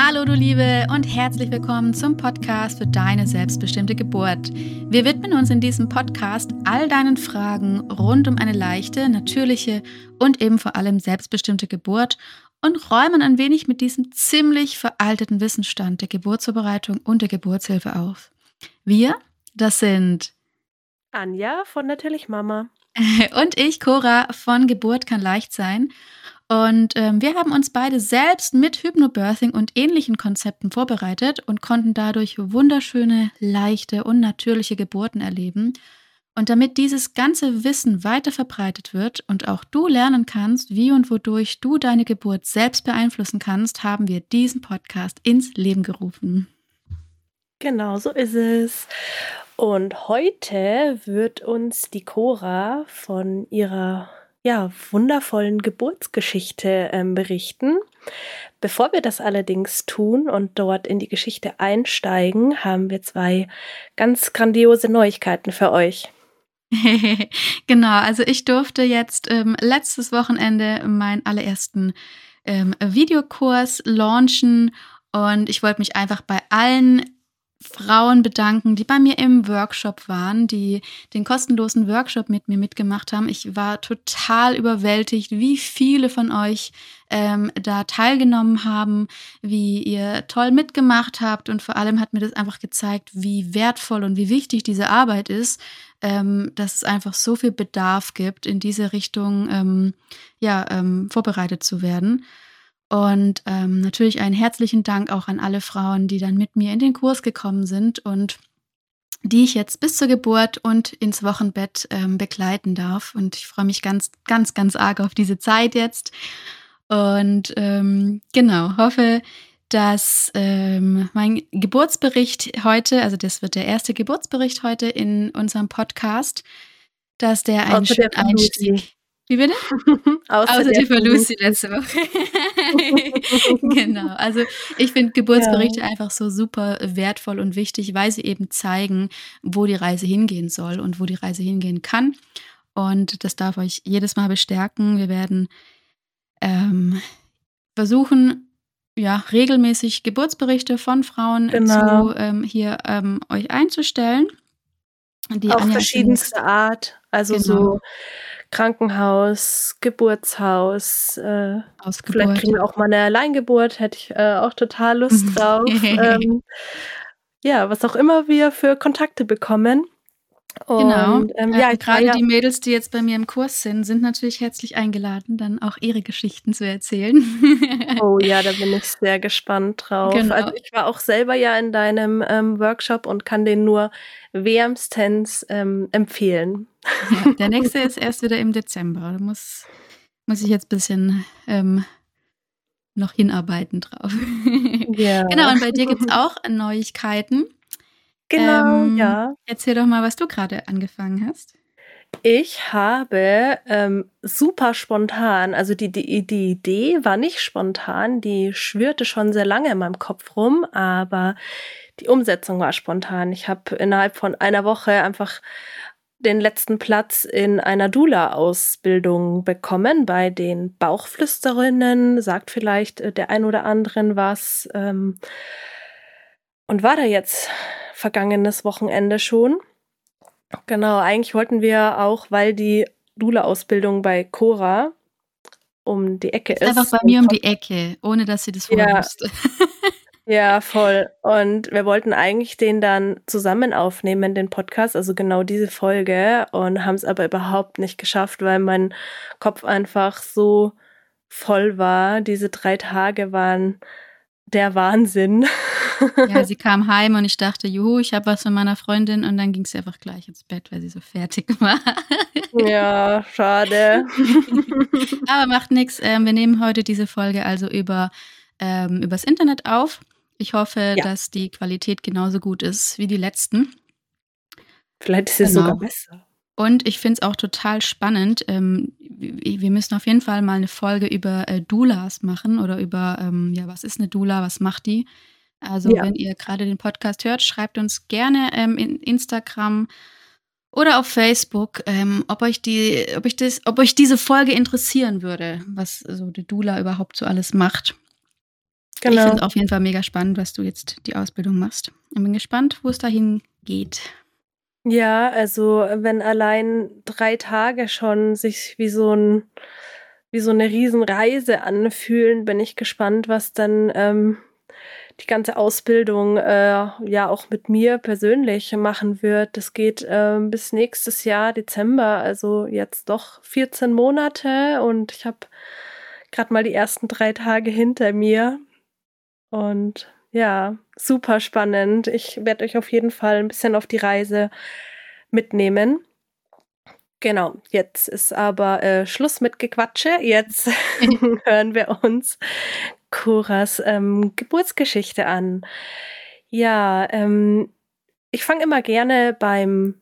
Hallo du Liebe und herzlich willkommen zum Podcast für deine selbstbestimmte Geburt. Wir widmen uns in diesem Podcast all deinen Fragen rund um eine leichte, natürliche und eben vor allem selbstbestimmte Geburt und räumen ein wenig mit diesem ziemlich veralteten Wissensstand der Geburtsvorbereitung und der Geburtshilfe auf. Wir, das sind Anja von Natürlich Mama und ich, Cora von Geburt kann leicht sein. Und ähm, wir haben uns beide selbst mit Hypnobirthing und ähnlichen Konzepten vorbereitet und konnten dadurch wunderschöne, leichte und natürliche Geburten erleben. Und damit dieses ganze Wissen weiter verbreitet wird und auch du lernen kannst, wie und wodurch du deine Geburt selbst beeinflussen kannst, haben wir diesen Podcast ins Leben gerufen. Genau, so ist es. Und heute wird uns die Cora von ihrer ja, wundervollen Geburtsgeschichte ähm, berichten. Bevor wir das allerdings tun und dort in die Geschichte einsteigen, haben wir zwei ganz grandiose Neuigkeiten für euch. genau, also ich durfte jetzt ähm, letztes Wochenende meinen allerersten ähm, Videokurs launchen und ich wollte mich einfach bei allen Frauen bedanken, die bei mir im Workshop waren, die den kostenlosen Workshop mit mir mitgemacht haben. Ich war total überwältigt, wie viele von euch ähm, da teilgenommen haben, wie ihr toll mitgemacht habt und vor allem hat mir das einfach gezeigt, wie wertvoll und wie wichtig diese Arbeit ist, ähm, dass es einfach so viel Bedarf gibt, in diese Richtung ähm, ja ähm, vorbereitet zu werden. Und ähm, natürlich einen herzlichen Dank auch an alle Frauen, die dann mit mir in den Kurs gekommen sind und die ich jetzt bis zur Geburt und ins Wochenbett ähm, begleiten darf. Und ich freue mich ganz, ganz, ganz arg auf diese Zeit jetzt. Und ähm, genau, hoffe, dass ähm, mein Geburtsbericht heute, also das wird der erste Geburtsbericht heute in unserem Podcast, dass der einen schönen Einstieg wie bitte? Außer, Außer die für Lucy letzte Woche. genau. Also ich finde Geburtsberichte ja. einfach so super wertvoll und wichtig, weil sie eben zeigen, wo die Reise hingehen soll und wo die Reise hingehen kann. Und das darf euch jedes Mal bestärken. Wir werden ähm, versuchen, ja, regelmäßig Geburtsberichte von Frauen genau. zu ähm, hier ähm, euch einzustellen. Die Auf verschiedenste Art. Also genau. so Krankenhaus, Geburtshaus. Äh, vielleicht kriegen wir auch mal eine Alleingeburt, hätte ich äh, auch total Lust drauf. ähm, ja, was auch immer wir für Kontakte bekommen. Genau. Und, ähm, ja, gerade ja. die Mädels, die jetzt bei mir im Kurs sind, sind natürlich herzlich eingeladen, dann auch ihre Geschichten zu erzählen. oh ja, da bin ich sehr gespannt drauf. Genau. Also ich war auch selber ja in deinem ähm, Workshop und kann den nur wärmstens ähm, empfehlen. Ja, der nächste ist erst wieder im Dezember. Da muss, muss ich jetzt ein bisschen ähm, noch hinarbeiten drauf. Ja. genau, und bei dir gibt es auch Neuigkeiten. Genau, ähm, ja. Erzähl doch mal, was du gerade angefangen hast. Ich habe ähm, super spontan, also die, die, die Idee war nicht spontan, die schwirrte schon sehr lange in meinem Kopf rum, aber die Umsetzung war spontan. Ich habe innerhalb von einer Woche einfach den letzten Platz in einer Dula-Ausbildung bekommen bei den Bauchflüsterinnen, sagt vielleicht äh, der ein oder anderen was. Ähm, und war da jetzt vergangenes Wochenende schon. Genau, eigentlich wollten wir auch, weil die Dula-Ausbildung bei Cora um die Ecke ist. einfach bei mir um die Ecke, ohne dass sie das vorher ja. wusste. ja, voll. Und wir wollten eigentlich den dann zusammen aufnehmen, den Podcast, also genau diese Folge, und haben es aber überhaupt nicht geschafft, weil mein Kopf einfach so voll war. Diese drei Tage waren der Wahnsinn. Ja, sie kam heim und ich dachte, juhu, ich habe was von meiner Freundin und dann ging sie einfach gleich ins Bett, weil sie so fertig war. Ja, schade. Aber macht nichts. Ähm, wir nehmen heute diese Folge also über ähm, übers Internet auf. Ich hoffe, ja. dass die Qualität genauso gut ist wie die letzten. Vielleicht ist es genau. sogar besser. Und ich finde es auch total spannend. Ähm, wir müssen auf jeden Fall mal eine Folge über äh, Doulas machen oder über, ähm, ja, was ist eine Doula, was macht die? Also, ja. wenn ihr gerade den Podcast hört, schreibt uns gerne ähm, in Instagram oder auf Facebook, ähm, ob euch die, ob ich das, ob euch diese Folge interessieren würde, was so die Dula überhaupt so alles macht. genau. ich finde auf jeden Fall mega spannend, was du jetzt die Ausbildung machst. Ich bin gespannt, wo es dahin geht. Ja, also wenn allein drei Tage schon sich wie so ein wie so eine Riesenreise anfühlen, bin ich gespannt, was dann ähm, die ganze Ausbildung äh, ja auch mit mir persönlich machen wird. Das geht äh, bis nächstes Jahr Dezember, also jetzt doch 14 Monate und ich habe gerade mal die ersten drei Tage hinter mir. Und ja, super spannend. Ich werde euch auf jeden Fall ein bisschen auf die Reise mitnehmen. Genau, jetzt ist aber äh, Schluss mit Gequatsche. Jetzt hören wir uns Coras ähm, Geburtsgeschichte an. Ja, ähm, ich fange immer gerne beim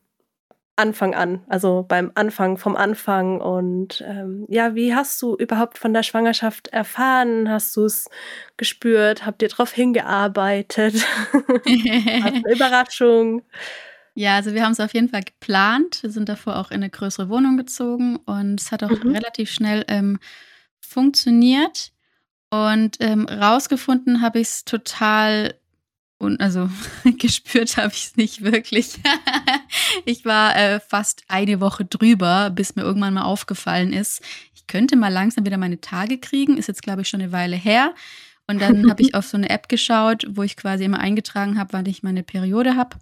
Anfang an, also beim Anfang vom Anfang. Und ähm, ja, wie hast du überhaupt von der Schwangerschaft erfahren? Hast du es gespürt? Habt ihr darauf hingearbeitet? eine Überraschung? Ja, also wir haben es auf jeden Fall geplant. Wir sind davor auch in eine größere Wohnung gezogen und es hat auch mhm. relativ schnell ähm, funktioniert. Und ähm, rausgefunden habe ich es total und also gespürt habe ich es nicht wirklich. ich war äh, fast eine Woche drüber, bis mir irgendwann mal aufgefallen ist, ich könnte mal langsam wieder meine Tage kriegen. Ist jetzt, glaube ich, schon eine Weile her. Und dann habe ich auf so eine App geschaut, wo ich quasi immer eingetragen habe, wann ich meine Periode habe.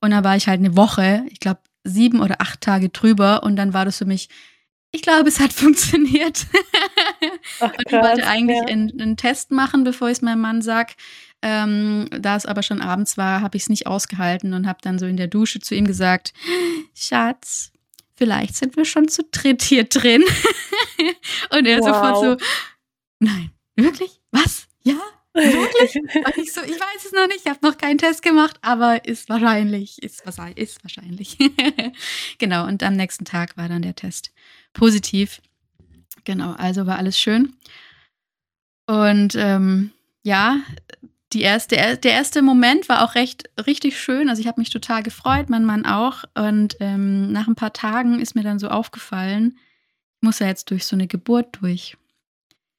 Und da war ich halt eine Woche, ich glaube, sieben oder acht Tage drüber. Und dann war das für mich, ich glaube, es hat funktioniert. Ach, und ich wollte eigentlich ja. einen, einen, Test machen, bevor ich es meinem Mann sage. Ähm, da es aber schon abends war, habe ich es nicht ausgehalten und habe dann so in der Dusche zu ihm gesagt, Schatz, vielleicht sind wir schon zu dritt hier drin. und er wow. sofort so, nein, wirklich? Was? Ja? Wirklich? Und ich so, ich weiß es noch nicht, ich habe noch keinen Test gemacht, aber ist wahrscheinlich, ist, ist wahrscheinlich. genau, und am nächsten Tag war dann der Test positiv. Genau, also war alles schön. Und ähm, ja, die erste, der erste Moment war auch recht richtig schön. Also ich habe mich total gefreut, mein Mann auch. Und ähm, nach ein paar Tagen ist mir dann so aufgefallen, ich muss ja jetzt durch so eine Geburt durch.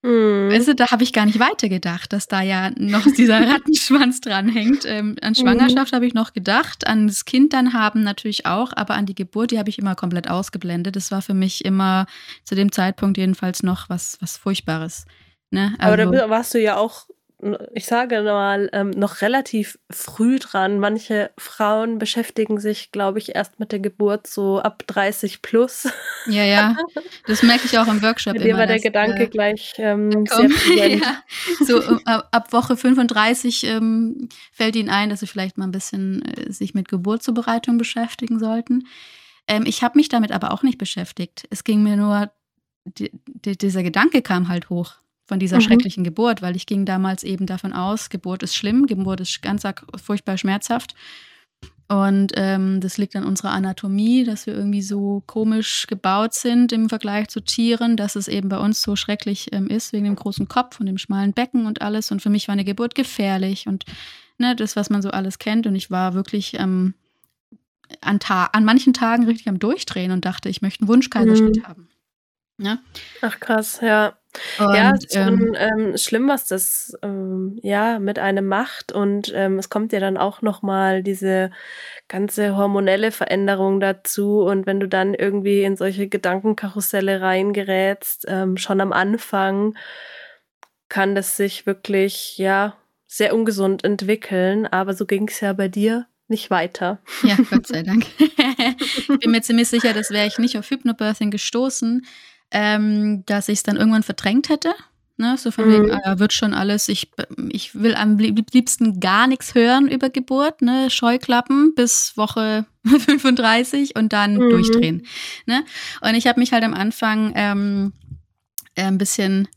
Mhm. Weißt du, da habe ich gar nicht weitergedacht, dass da ja noch dieser Rattenschwanz dranhängt. Ähm, an Schwangerschaft mhm. habe ich noch gedacht, an das Kind dann haben natürlich auch, aber an die Geburt, die habe ich immer komplett ausgeblendet. Das war für mich immer zu dem Zeitpunkt jedenfalls noch was, was Furchtbares. Ne? Also, aber da also warst du ja auch ich sage mal, ähm, noch relativ früh dran. Manche Frauen beschäftigen sich, glaube ich, erst mit der Geburt so ab 30 plus. Ja, ja. Das merke ich auch im Workshop. Mir war der dass, Gedanke äh, gleich ähm, sehr ja. So äh, ab Woche 35 ähm, fällt ihnen ein, dass sie vielleicht mal ein bisschen äh, sich mit Geburtszubereitung beschäftigen sollten. Ähm, ich habe mich damit aber auch nicht beschäftigt. Es ging mir nur, die, die, dieser Gedanke kam halt hoch von dieser mhm. schrecklichen Geburt, weil ich ging damals eben davon aus, Geburt ist schlimm, Geburt ist ganz furchtbar schmerzhaft. Und ähm, das liegt an unserer Anatomie, dass wir irgendwie so komisch gebaut sind im Vergleich zu Tieren, dass es eben bei uns so schrecklich ähm, ist, wegen dem großen Kopf und dem schmalen Becken und alles. Und für mich war eine Geburt gefährlich und ne, das, was man so alles kennt. Und ich war wirklich ähm, an, an manchen Tagen richtig am Durchdrehen und dachte, ich möchte einen Wunschkaiserschnitt mhm. haben. Ja? Ach krass, ja. Und, ja, es ist schon ähm, ähm, schlimm, was das ähm, ja mit einem macht und ähm, es kommt ja dann auch noch mal diese ganze hormonelle Veränderung dazu und wenn du dann irgendwie in solche Gedankenkarusselle reingerätst, ähm, schon am Anfang kann das sich wirklich ja sehr ungesund entwickeln, aber so ging es ja bei dir nicht weiter. Ja, Gott sei Dank. ich bin mir ziemlich sicher, das wäre ich nicht auf Hypnobirthing gestoßen, ähm, dass ich es dann irgendwann verdrängt hätte. Ne? So von mhm. wegen, ah, wird schon alles. Ich, ich will am liebsten gar nichts hören über Geburt, ne? Scheuklappen bis Woche 35 und dann mhm. durchdrehen. Ne? Und ich habe mich halt am Anfang ähm, äh, ein bisschen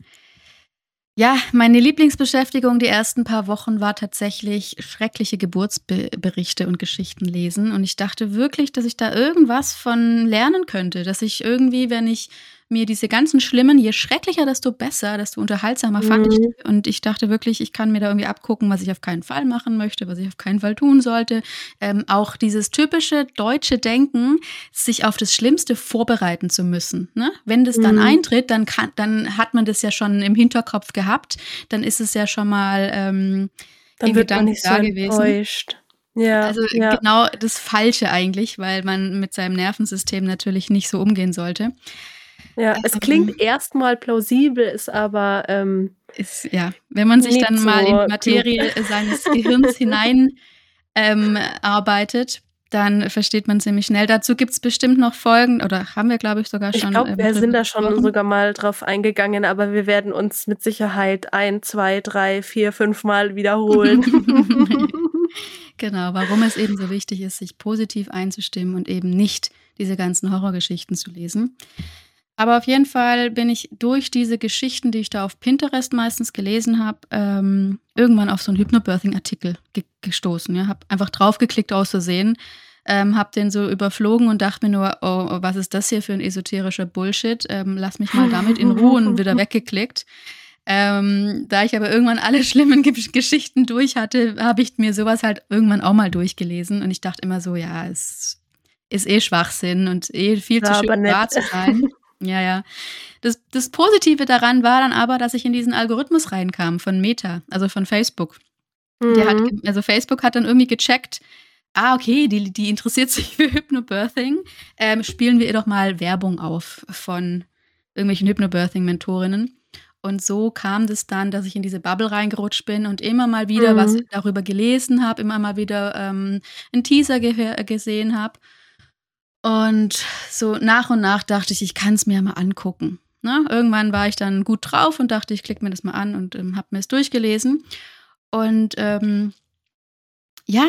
ja, meine Lieblingsbeschäftigung die ersten paar Wochen war tatsächlich schreckliche Geburtsberichte und Geschichten lesen. Und ich dachte wirklich, dass ich da irgendwas von lernen könnte. Dass ich irgendwie, wenn ich mir diese ganzen schlimmen, je schrecklicher, desto besser, desto unterhaltsamer mhm. fand ich. Mhm. Und ich dachte wirklich, ich kann mir da irgendwie abgucken, was ich auf keinen Fall machen möchte, was ich auf keinen Fall tun sollte. Ähm, auch dieses typische deutsche Denken, sich auf das Schlimmste vorbereiten zu müssen. Ne? Wenn das dann mhm. eintritt, dann kann, dann hat man das ja schon im Hinterkopf gehabt. Dann ist es ja schon mal ähm, dann wird man nicht so enttäuscht. Ja, also ja. genau das Falsche eigentlich, weil man mit seinem Nervensystem natürlich nicht so umgehen sollte. Ja, ähm, es klingt erstmal plausibel, ist aber ähm, ist ja, wenn man sich dann so mal in die Materie klug. seines Gehirns hinein ähm, arbeitet, dann versteht man ziemlich schnell. Dazu gibt es bestimmt noch Folgen, oder haben wir, glaube ich, sogar schon. Ich glaube, ähm, wir sind da schon gesprochen. sogar mal drauf eingegangen, aber wir werden uns mit Sicherheit ein, zwei, drei, vier, fünf Mal wiederholen. genau, warum es eben so wichtig ist, sich positiv einzustimmen und eben nicht diese ganzen Horrorgeschichten zu lesen. Aber auf jeden Fall bin ich durch diese Geschichten, die ich da auf Pinterest meistens gelesen habe, ähm, irgendwann auf so einen Hypnobirthing-Artikel ge gestoßen. Ja, habe einfach draufgeklickt aus Versehen, ähm, habe den so überflogen und dachte mir nur, oh, oh, was ist das hier für ein esoterischer Bullshit? Ähm, lass mich mal damit in Ruhe und wieder weggeklickt. Ähm, da ich aber irgendwann alle schlimmen Geschichten durch hatte, habe ich mir sowas halt irgendwann auch mal durchgelesen und ich dachte immer so, ja, es ist eh Schwachsinn und eh viel zu schön wahr zu sein. Ja, ja. Das, das Positive daran war dann aber, dass ich in diesen Algorithmus reinkam von Meta, also von Facebook. Mhm. Hat, also Facebook hat dann irgendwie gecheckt, ah, okay, die, die interessiert sich für Hypnobirthing. Ähm, spielen wir ihr doch mal Werbung auf von irgendwelchen Hypnobirthing-Mentorinnen. Und so kam das dann, dass ich in diese Bubble reingerutscht bin und immer mal wieder mhm. was darüber gelesen habe, immer mal wieder ähm, einen Teaser gesehen habe. Und so nach und nach dachte ich, ich kann es mir mal angucken. Ne? Irgendwann war ich dann gut drauf und dachte, ich klicke mir das mal an und ähm, habe mir es durchgelesen. Und ähm, ja,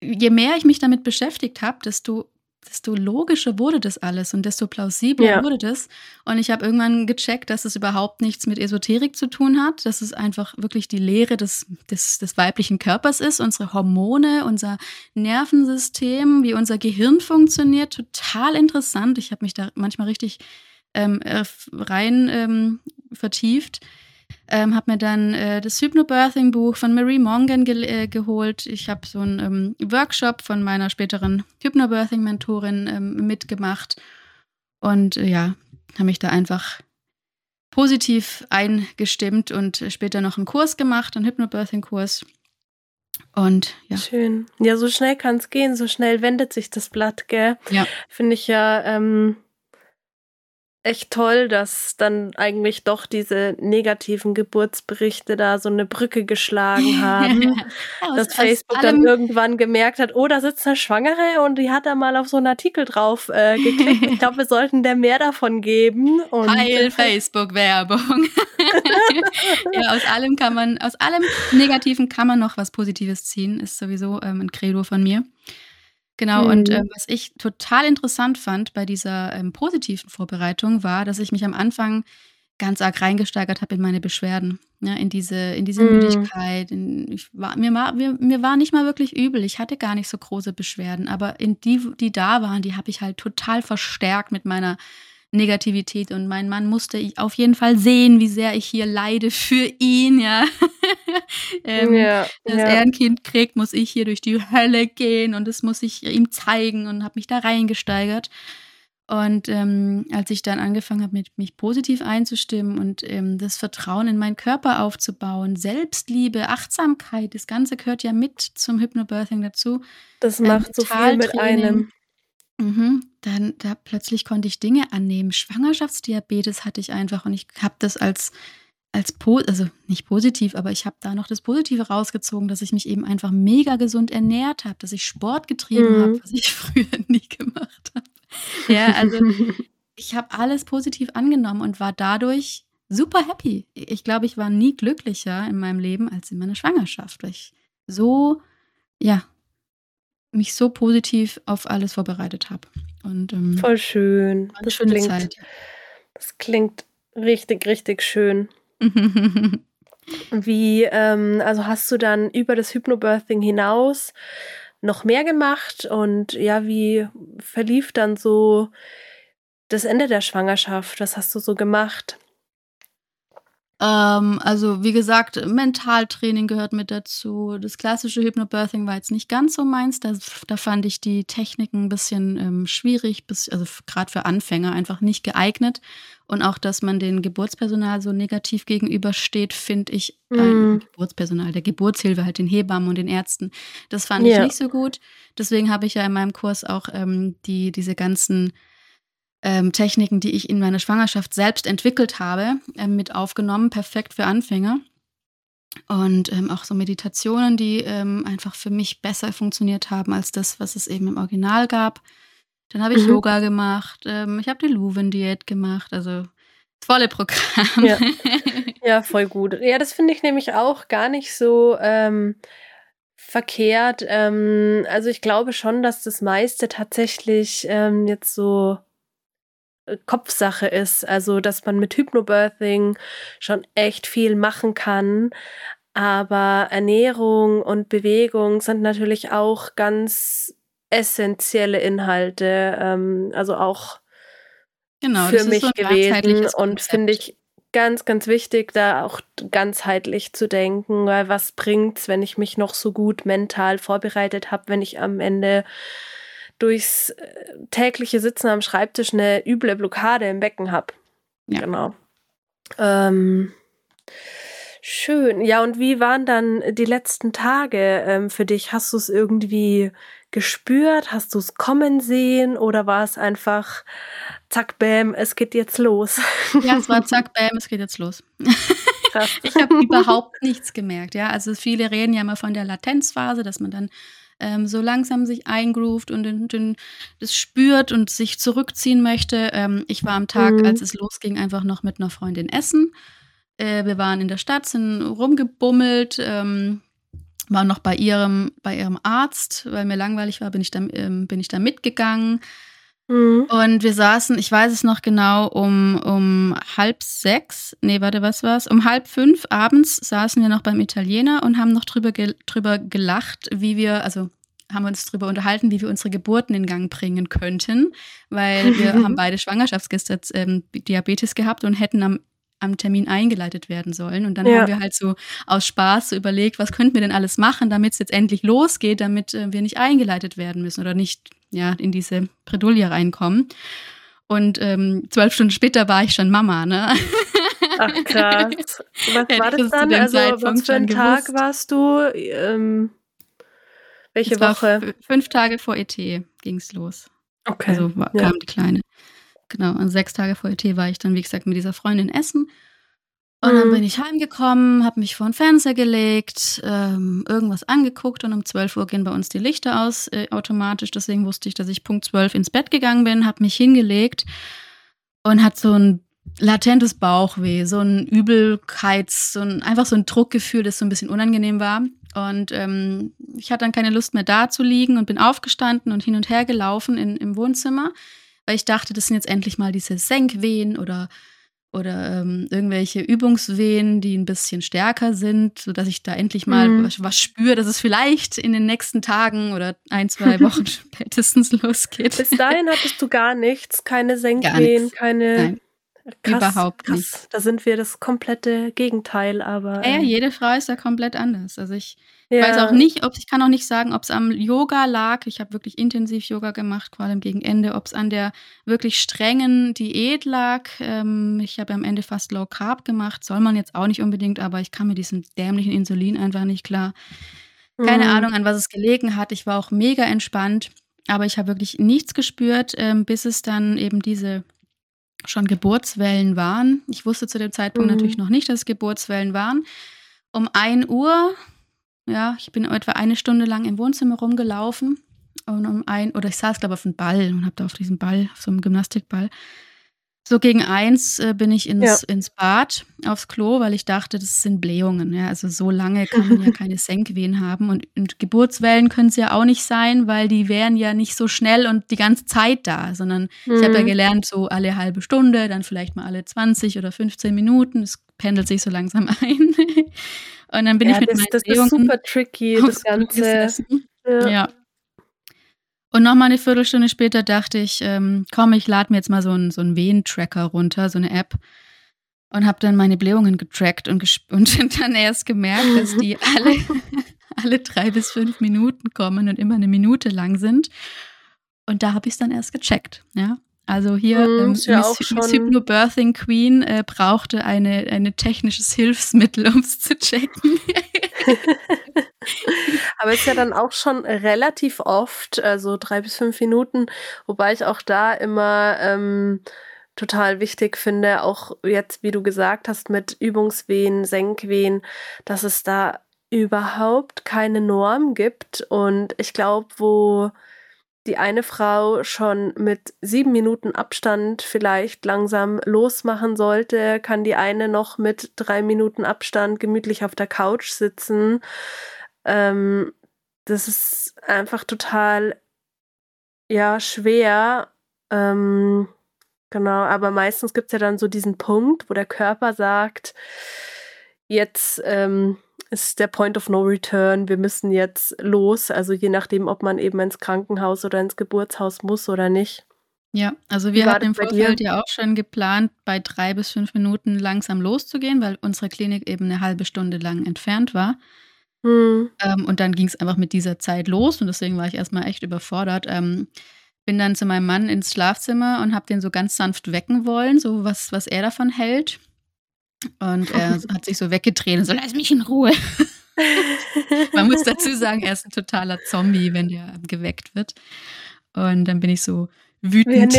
je mehr ich mich damit beschäftigt habe, desto desto logischer wurde das alles und desto plausibler ja. wurde das. Und ich habe irgendwann gecheckt, dass es überhaupt nichts mit Esoterik zu tun hat, dass es einfach wirklich die Lehre des, des, des weiblichen Körpers ist, unsere Hormone, unser Nervensystem, wie unser Gehirn funktioniert. Total interessant. Ich habe mich da manchmal richtig ähm, rein ähm, vertieft. Ähm, habe mir dann äh, das Hypnobirthing-Buch von Marie Mongan ge äh, geholt. Ich habe so einen ähm, Workshop von meiner späteren Hypnobirthing-Mentorin ähm, mitgemacht. Und äh, ja, habe mich da einfach positiv eingestimmt und später noch einen Kurs gemacht, einen Hypnobirthing-Kurs. Und ja. Schön. Ja, so schnell kann es gehen, so schnell wendet sich das Blatt, gell? Ja. Finde ich ja ähm, echt toll, dass dann eigentlich doch diese negativen Geburtsberichte da so eine Brücke geschlagen haben. ja, dass Facebook dann irgendwann gemerkt hat, oh, da sitzt eine Schwangere und die hat da mal auf so einen Artikel drauf äh, geklickt. ich glaube, wir sollten der mehr davon geben. Und Heil Facebook-Werbung. ja, aus allem kann man, aus allem Negativen kann man noch was Positives ziehen, ist sowieso ähm, ein Credo von mir. Genau, mhm. und äh, was ich total interessant fand bei dieser ähm, positiven Vorbereitung war, dass ich mich am Anfang ganz arg reingesteigert habe in meine Beschwerden, ja, in diese, in diese mhm. Müdigkeit. In, ich war, mir, war, mir, mir war nicht mal wirklich übel. Ich hatte gar nicht so große Beschwerden, aber in die, die da waren, die habe ich halt total verstärkt mit meiner Negativität und mein Mann musste auf jeden Fall sehen, wie sehr ich hier leide für ihn, ja. ähm, ja dass ja. er ein Kind kriegt, muss ich hier durch die Hölle gehen und das muss ich ihm zeigen und habe mich da reingesteigert. Und ähm, als ich dann angefangen habe, mich positiv einzustimmen und ähm, das Vertrauen in meinen Körper aufzubauen, Selbstliebe, Achtsamkeit, das Ganze gehört ja mit zum Hypnobirthing dazu. Das macht so viel mit einem. Mhm. Dann da plötzlich konnte ich Dinge annehmen. Schwangerschaftsdiabetes hatte ich einfach und ich habe das als als also nicht positiv, aber ich habe da noch das Positive rausgezogen, dass ich mich eben einfach mega gesund ernährt habe, dass ich Sport getrieben mhm. habe, was ich früher nie gemacht habe. Ja, also ich habe alles positiv angenommen und war dadurch super happy. Ich glaube, ich war nie glücklicher in meinem Leben als in meiner Schwangerschaft, weil ich so ja mich so positiv auf alles vorbereitet habe. Und ähm, voll schön. Das schöne klingt, Zeit. Das klingt richtig, richtig schön. Wie, ähm, also hast du dann über das Hypnobirthing hinaus noch mehr gemacht und ja, wie verlief dann so das Ende der Schwangerschaft? Was hast du so gemacht? Ähm, also wie gesagt, Mentaltraining gehört mit dazu. Das klassische Hypnobirthing war jetzt nicht ganz so meins. Da, da fand ich die Techniken ein bisschen ähm, schwierig, bis, also gerade für Anfänger einfach nicht geeignet. Und auch, dass man den Geburtspersonal so negativ gegenübersteht, finde ich, äh, Geburtspersonal, der Geburtshilfe, halt den Hebammen und den Ärzten, das fand yeah. ich nicht so gut. Deswegen habe ich ja in meinem Kurs auch ähm, die, diese ganzen ähm, Techniken, die ich in meiner Schwangerschaft selbst entwickelt habe, ähm, mit aufgenommen. Perfekt für Anfänger. Und ähm, auch so Meditationen, die ähm, einfach für mich besser funktioniert haben als das, was es eben im Original gab. Dann habe ich mhm. Yoga gemacht, ähm, ich habe die Luven-Diät gemacht, also volle Programm. Ja. ja, voll gut. Ja, das finde ich nämlich auch gar nicht so ähm, verkehrt. Also ich glaube schon, dass das meiste tatsächlich jetzt so Kopfsache ist. Also, dass man mit Hypnobirthing schon echt viel machen kann. Aber Ernährung und Bewegung sind natürlich auch ganz essentielle Inhalte. Ähm, also auch genau, für mich so gewesen und finde ich ganz, ganz wichtig, da auch ganzheitlich zu denken, weil was bringt's, wenn ich mich noch so gut mental vorbereitet habe, wenn ich am Ende durchs äh, tägliche Sitzen am Schreibtisch eine üble Blockade im Becken habe. Ja. Genau. Ähm, schön. Ja, und wie waren dann die letzten Tage ähm, für dich? Hast du es irgendwie gespürt? Hast du es kommen sehen? Oder war es einfach zack, bam, es geht jetzt los? Ja, es war zack, bam, es geht jetzt los. Krass. Ich habe überhaupt nichts gemerkt, ja. Also viele reden ja immer von der Latenzphase, dass man dann ähm, so langsam sich eingroovt und den, den, das spürt und sich zurückziehen möchte. Ähm, ich war am Tag, mhm. als es losging, einfach noch mit einer Freundin essen. Äh, wir waren in der Stadt, sind rumgebummelt, ähm, waren noch bei ihrem, bei ihrem Arzt, weil mir langweilig war, bin ich da, ähm, bin ich da mitgegangen. Mhm. Und wir saßen, ich weiß es noch genau, um, um halb sechs, nee, warte, was war's? Um halb fünf abends saßen wir noch beim Italiener und haben noch drüber, ge drüber gelacht, wie wir, also haben wir uns drüber unterhalten, wie wir unsere Geburten in Gang bringen könnten, weil wir haben beide Schwangerschaftsgäste ähm, Diabetes gehabt und hätten am am Termin eingeleitet werden sollen. Und dann ja. haben wir halt so aus Spaß so überlegt, was könnten wir denn alles machen, damit es jetzt endlich losgeht, damit äh, wir nicht eingeleitet werden müssen oder nicht ja, in diese Bredouille reinkommen. Und ähm, zwölf Stunden später war ich schon Mama, ne? Ach krass. Was war das dann? Also was für ein Tag gewusst. warst du? Ähm, welche es Woche? fünf Tage vor ET ging es los. Okay. Also war, ja. kam die Kleine. Genau, und sechs Tage vor ET war ich dann, wie gesagt, mit dieser Freundin essen. Und dann mhm. bin ich heimgekommen, habe mich vor den Fernseher gelegt, ähm, irgendwas angeguckt und um 12 Uhr gehen bei uns die Lichter aus äh, automatisch. Deswegen wusste ich, dass ich Punkt 12 ins Bett gegangen bin, habe mich hingelegt und hat so ein latentes Bauchweh, so ein Übelkeits, so ein, einfach so ein Druckgefühl, das so ein bisschen unangenehm war. Und ähm, ich hatte dann keine Lust mehr da zu liegen und bin aufgestanden und hin und her gelaufen in, im Wohnzimmer, weil ich dachte, das sind jetzt endlich mal diese Senkwehen oder oder ähm, irgendwelche Übungswehen, die ein bisschen stärker sind, sodass ich da endlich mal mhm. was, was, spüre, dass es vielleicht in den nächsten Tagen oder ein, zwei Wochen spätestens losgeht. Bis dahin hattest du gar nichts, keine Senkwehen, keine. Nein. Krass, Überhaupt krass. nicht. Da sind wir das komplette Gegenteil, aber. Ja, ähm, jede Frau ist da komplett anders. Also ich ja. weiß auch nicht, ob ich kann auch nicht sagen, ob es am Yoga lag. Ich habe wirklich intensiv Yoga gemacht, vor allem gegen Ende, ob es an der wirklich strengen Diät lag. Ähm, ich habe am Ende fast Low Carb gemacht. Soll man jetzt auch nicht unbedingt, aber ich kam mit diesem dämlichen Insulin einfach nicht klar. Keine mhm. Ahnung, an was es gelegen hat. Ich war auch mega entspannt, aber ich habe wirklich nichts gespürt, ähm, bis es dann eben diese schon Geburtswellen waren. Ich wusste zu dem Zeitpunkt mhm. natürlich noch nicht, dass es Geburtswellen waren. Um 1 Uhr, ja, ich bin etwa eine Stunde lang im Wohnzimmer rumgelaufen und um ein, oder ich saß glaube ich auf einem Ball und habe da auf diesem Ball, auf so einem Gymnastikball, so gegen eins äh, bin ich ins, ja. ins Bad, aufs Klo, weil ich dachte, das sind Blähungen. Ja? Also so lange kann man ja keine Senkwehen haben. Und, und Geburtswellen können es ja auch nicht sein, weil die wären ja nicht so schnell und die ganze Zeit da, sondern mhm. ich habe ja gelernt, so alle halbe Stunde, dann vielleicht mal alle 20 oder 15 Minuten. Es pendelt sich so langsam ein. und dann bin ja, ich mit das, meinen das Blähungen ist super tricky, das Ganze. Ja. ja. Und nochmal eine Viertelstunde später dachte ich, ähm, komm, ich lade mir jetzt mal so einen, so einen Wehentracker runter, so eine App. Und habe dann meine Blähungen getrackt und, und dann erst gemerkt, dass die alle, alle drei bis fünf Minuten kommen und immer eine Minute lang sind. Und da habe ich es dann erst gecheckt, ja. Also hier mm, ähm, ja Miss, Miss Hypnobirthing Queen äh, brauchte eine, eine technisches Hilfsmittel, um es zu checken. Aber es ist ja dann auch schon relativ oft, also drei bis fünf Minuten, wobei ich auch da immer ähm, total wichtig finde, auch jetzt, wie du gesagt hast, mit Übungswehen, Senkwehen, dass es da überhaupt keine Norm gibt. Und ich glaube, wo die eine Frau schon mit sieben Minuten Abstand vielleicht langsam losmachen sollte, kann die eine noch mit drei Minuten Abstand gemütlich auf der Couch sitzen. Ähm, das ist einfach total ja schwer. Ähm, genau, aber meistens gibt es ja dann so diesen Punkt, wo der Körper sagt, jetzt ähm, ist der Point of No Return, wir müssen jetzt los. Also je nachdem, ob man eben ins Krankenhaus oder ins Geburtshaus muss oder nicht. Ja, also wir hatten im Vorfeld ja auch schon geplant, bei drei bis fünf Minuten langsam loszugehen, weil unsere Klinik eben eine halbe Stunde lang entfernt war. Hm. Ähm, und dann ging es einfach mit dieser Zeit los und deswegen war ich erstmal echt überfordert. Ähm, bin dann zu meinem Mann ins Schlafzimmer und habe den so ganz sanft wecken wollen, so was, was er davon hält. Und er hat sich so weggedreht und so, lass mich in Ruhe. Man muss dazu sagen, er ist ein totaler Zombie, wenn der geweckt wird. Und dann bin ich so wütend,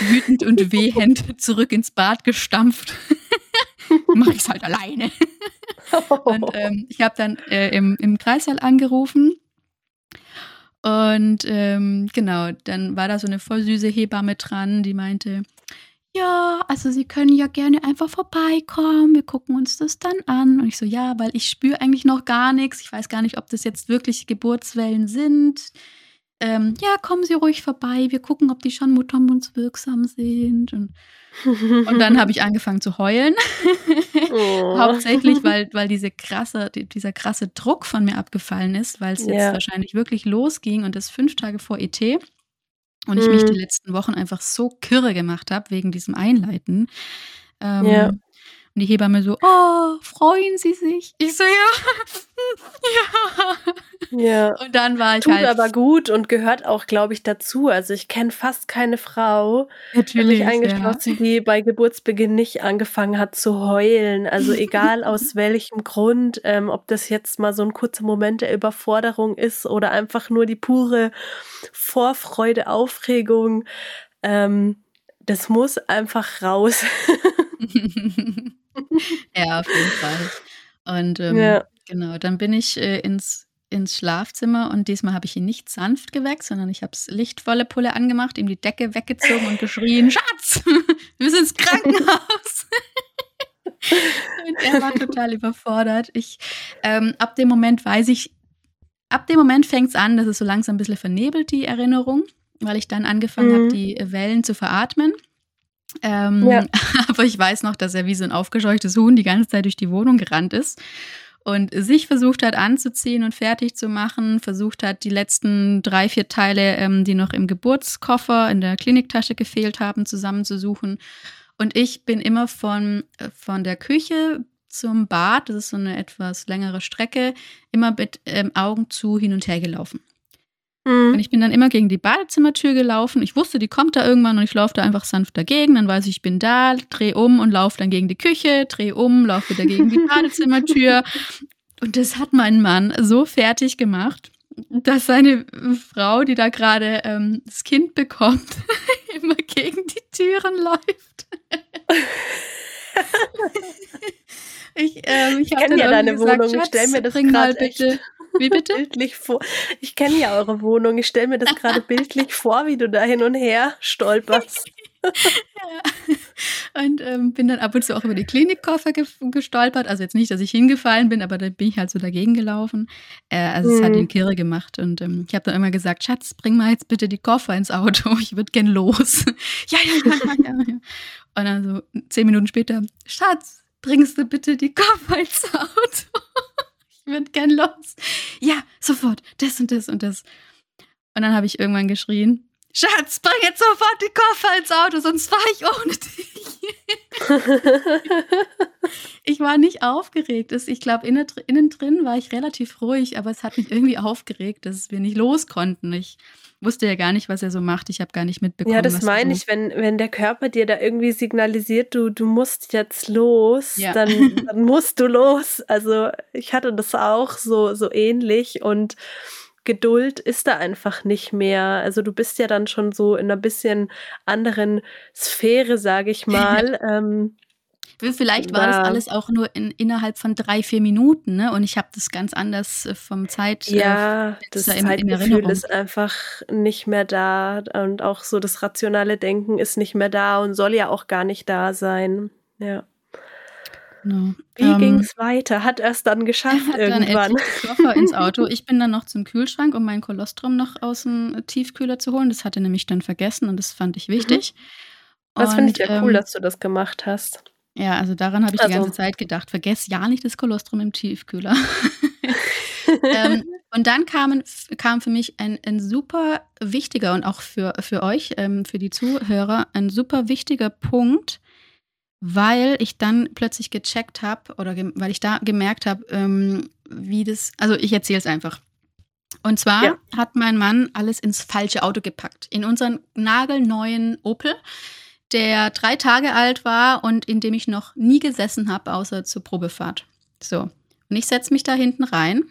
wütend und wehend zurück ins Bad gestampft. Mache ich es halt alleine. Und ähm, ich habe dann äh, im, im Kreissaal angerufen. Und ähm, genau, dann war da so eine voll süße Hebamme dran, die meinte, ja, also Sie können ja gerne einfach vorbeikommen. Wir gucken uns das dann an. Und ich so, ja, weil ich spüre eigentlich noch gar nichts. Ich weiß gar nicht, ob das jetzt wirklich Geburtswellen sind. Ähm, ja, kommen Sie ruhig vorbei. Wir gucken, ob die schon muttermundswirksam sind. Und, und dann habe ich angefangen zu heulen. Oh. Hauptsächlich, weil, weil diese krasse, dieser krasse Druck von mir abgefallen ist, weil es jetzt ja. wahrscheinlich wirklich losging und das fünf Tage vor ET. Und ich mhm. mich die letzten Wochen einfach so kirre gemacht habe wegen diesem Einleiten. Ähm, ja. Und die Hebamme so, oh, freuen Sie sich? Ich so, ja. ja. Ja. Und dann war ich Tut halt. aber gut und gehört auch, glaube ich, dazu. Also ich kenne fast keine Frau, Natürlich, die eingeschlossen, ja. die bei Geburtsbeginn nicht angefangen hat zu heulen. Also egal aus welchem Grund, ähm, ob das jetzt mal so ein kurzer Moment der Überforderung ist oder einfach nur die pure Vorfreude, Aufregung. Ähm, das muss einfach raus. ja, auf jeden Fall. Und ähm, ja. genau, dann bin ich äh, ins, ins Schlafzimmer und diesmal habe ich ihn nicht sanft geweckt, sondern ich habe es lichtvolle Pulle angemacht, ihm die Decke weggezogen und geschrien, Schatz, wir sind ins Krankenhaus. und er war total überfordert. Ich, ähm, ab dem Moment weiß ich, ab dem Moment fängt es an, dass es so langsam ein bisschen vernebelt, die Erinnerung, weil ich dann angefangen mhm. habe, die Wellen zu veratmen. Ähm, ja. Aber ich weiß noch, dass er wie so ein aufgescheuchtes Huhn die ganze Zeit durch die Wohnung gerannt ist und sich versucht hat anzuziehen und fertig zu machen, versucht hat, die letzten drei, vier Teile, ähm, die noch im Geburtskoffer in der Kliniktasche gefehlt haben, zusammenzusuchen. Und ich bin immer von, äh, von der Küche zum Bad, das ist so eine etwas längere Strecke, immer mit ähm, Augen zu hin und her gelaufen. Mhm. Und ich bin dann immer gegen die Badezimmertür gelaufen. Ich wusste, die kommt da irgendwann und ich laufe da einfach sanft dagegen. Dann weiß ich, ich bin da, drehe um und laufe dann gegen die Küche, drehe um, laufe wieder gegen die Badezimmertür. Und das hat mein Mann so fertig gemacht, dass seine Frau, die da gerade ähm, das Kind bekommt, immer gegen die Türen läuft. ich ähm, ich, ich kenne ja deine gesagt, Wohnung. Stell mir das gerade bitte. Wie bitte? bildlich vor. Ich kenne ja eure Wohnung. Ich stelle mir das gerade bildlich vor, wie du da hin und her stolperst. ja. Und ähm, bin dann ab und zu auch über die Klinikkoffer ge gestolpert. Also jetzt nicht, dass ich hingefallen bin, aber da bin ich halt so dagegen gelaufen. Äh, also es hat ihn mhm. kirre gemacht. Und ähm, ich habe dann immer gesagt, Schatz, bring mal jetzt bitte die Koffer ins Auto. Ich würde gern los. ja, ja, ja, ja, ja. Und dann so zehn Minuten später, Schatz, bringst du bitte die Koffer ins Auto? Würde gern los. Ja, sofort. Das und das und das. Und dann habe ich irgendwann geschrien, Schatz, bring jetzt sofort die Koffer ins Auto, sonst fahre ich ohne dich. ich war nicht aufgeregt. Ich glaube, innen drin war ich relativ ruhig, aber es hat mich irgendwie aufgeregt, dass wir nicht los konnten. Ich wusste ja gar nicht, was er so macht. Ich habe gar nicht mitbekommen. Ja, das meine ich, wenn, wenn der Körper dir da irgendwie signalisiert, du, du musst jetzt los, ja. dann, dann musst du los. Also ich hatte das auch so, so ähnlich und Geduld ist da einfach nicht mehr. Also du bist ja dann schon so in einer bisschen anderen Sphäre, sage ich mal. ähm, Vielleicht war das alles auch nur in, innerhalb von drei, vier Minuten, ne? Und ich habe das ganz anders äh, vom Zeit. Äh, ja, das in, Zeitgefühl ist einfach nicht mehr da und auch so das rationale Denken ist nicht mehr da und soll ja auch gar nicht da sein. Ja. No. Wie ähm, ging es weiter? Hat er es dann geschafft hat irgendwann? Dann Koffer ins Auto. Ich bin dann noch zum Kühlschrank, um mein Kolostrum noch aus dem Tiefkühler zu holen. Das hat er nämlich dann vergessen und das fand ich wichtig. Mhm. Das finde ich ja ähm, cool, dass du das gemacht hast. Ja, also daran habe ich also. die ganze Zeit gedacht. Vergess ja nicht das Kolostrum im Tiefkühler. ähm, und dann kam, kam für mich ein, ein super wichtiger und auch für, für euch, ähm, für die Zuhörer, ein super wichtiger Punkt, weil ich dann plötzlich gecheckt habe oder weil ich da gemerkt habe, ähm, wie das, also ich erzähle es einfach. Und zwar ja. hat mein Mann alles ins falsche Auto gepackt. In unseren nagelneuen Opel, der drei Tage alt war und in dem ich noch nie gesessen habe, außer zur Probefahrt. So. Und ich setze mich da hinten rein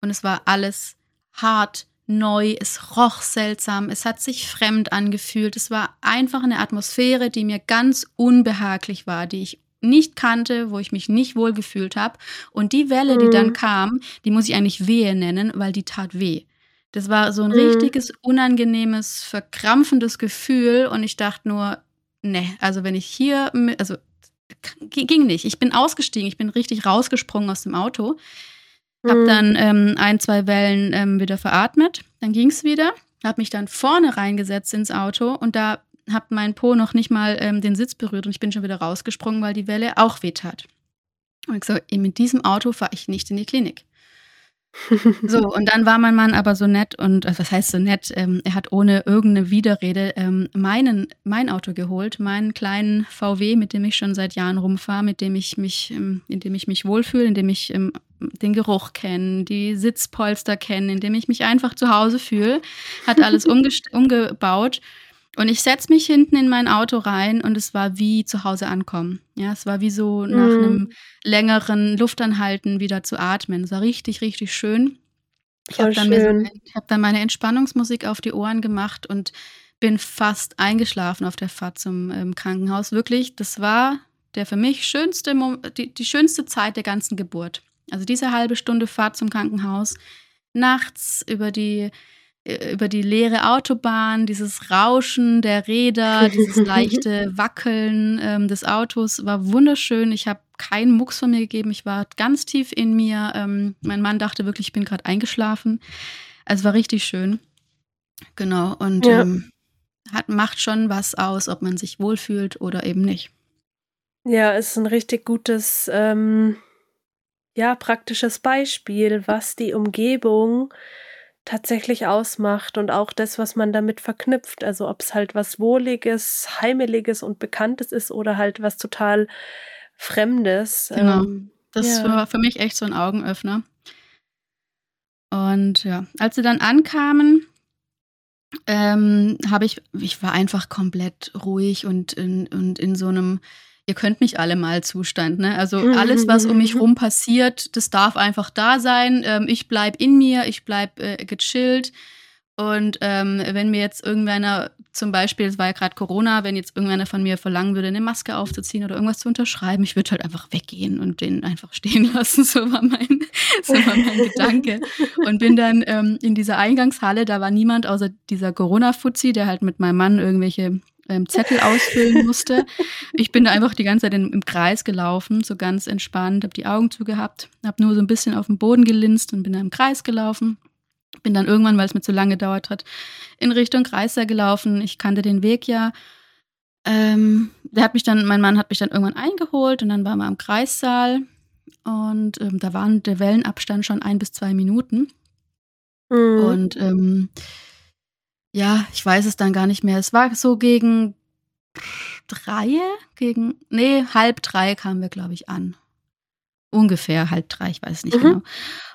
und es war alles hart, neu, es roch seltsam, es hat sich fremd angefühlt. Es war einfach eine Atmosphäre, die mir ganz unbehaglich war, die ich nicht kannte, wo ich mich nicht wohl gefühlt habe. Und die Welle, die dann mhm. kam, die muss ich eigentlich Wehe nennen, weil die tat weh. Das war so ein mhm. richtiges, unangenehmes, verkrampfendes Gefühl. Und ich dachte nur, ne, also wenn ich hier, also ging nicht. Ich bin ausgestiegen, ich bin richtig rausgesprungen aus dem Auto. Hab mhm. dann ähm, ein, zwei Wellen ähm, wieder veratmet. Dann ging's wieder. Hab mich dann vorne reingesetzt ins Auto und da hat mein Po noch nicht mal ähm, den Sitz berührt und ich bin schon wieder rausgesprungen, weil die Welle auch weh tat. Und ich so, mit diesem Auto fahre ich nicht in die Klinik. So, und dann war mein Mann aber so nett und, äh, was heißt so nett, ähm, er hat ohne irgendeine Widerrede ähm, meinen, mein Auto geholt, meinen kleinen VW, mit dem ich schon seit Jahren rumfahre, mit dem ich mich, ähm, in dem ich mich wohlfühle, in dem ich ähm, den Geruch kenne, die Sitzpolster kenne, in dem ich mich einfach zu Hause fühle, hat alles umgebaut und ich setze mich hinten in mein Auto rein und es war wie zu Hause ankommen. Ja, es war wie so nach mhm. einem längeren Luftanhalten wieder zu atmen. Es war richtig, richtig schön. Ich habe dann, so, hab dann meine Entspannungsmusik auf die Ohren gemacht und bin fast eingeschlafen auf der Fahrt zum ähm, Krankenhaus. Wirklich, das war der für mich schönste, die, die schönste Zeit der ganzen Geburt. Also diese halbe Stunde Fahrt zum Krankenhaus, nachts über die über die leere Autobahn, dieses Rauschen der Räder, dieses leichte Wackeln ähm, des Autos war wunderschön. Ich habe keinen Mucks von mir gegeben. Ich war ganz tief in mir. Ähm, mein Mann dachte wirklich, ich bin gerade eingeschlafen. Also war richtig schön. Genau. Und ja. ähm, hat, macht schon was aus, ob man sich wohlfühlt oder eben nicht. Ja, ist ein richtig gutes, ähm, ja, praktisches Beispiel, was die Umgebung tatsächlich ausmacht und auch das, was man damit verknüpft. Also ob es halt was Wohliges, Heimeliges und Bekanntes ist oder halt was total Fremdes. Genau. Ähm, das ja. war für mich echt so ein Augenöffner. Und ja, als sie dann ankamen, ähm, habe ich, ich war einfach komplett ruhig und in, und in so einem ihr könnt mich alle mal Zustand. Ne? Also mhm, alles, was um mich mhm. rum passiert, das darf einfach da sein. Ähm, ich bleib in mir, ich bleib äh, gechillt. Und ähm, wenn mir jetzt irgendeiner, zum Beispiel, es war ja gerade Corona, wenn jetzt irgendeiner von mir verlangen würde, eine Maske aufzuziehen oder irgendwas zu unterschreiben, ich würde halt einfach weggehen und den einfach stehen lassen. So war mein, so war mein Gedanke. Und bin dann ähm, in dieser Eingangshalle, da war niemand außer dieser Corona-Fuzzi, der halt mit meinem Mann irgendwelche ähm, Zettel ausfüllen musste. Ich bin da einfach die ganze Zeit in, im Kreis gelaufen, so ganz entspannt, habe die Augen zugehabt, habe nur so ein bisschen auf den Boden gelinst und bin da im Kreis gelaufen. Bin dann irgendwann, weil es mir zu lange gedauert hat, in Richtung Kreiser gelaufen. Ich kannte den Weg ja. Ähm, der hat mich dann, mein Mann hat mich dann irgendwann eingeholt und dann waren wir am Kreissaal und ähm, da war der Wellenabstand schon ein bis zwei Minuten. Mhm. Und ähm, ja, ich weiß es dann gar nicht mehr. Es war so gegen drei, gegen, nee, halb drei kamen wir, glaube ich, an. Ungefähr halb drei, ich weiß nicht mhm. genau.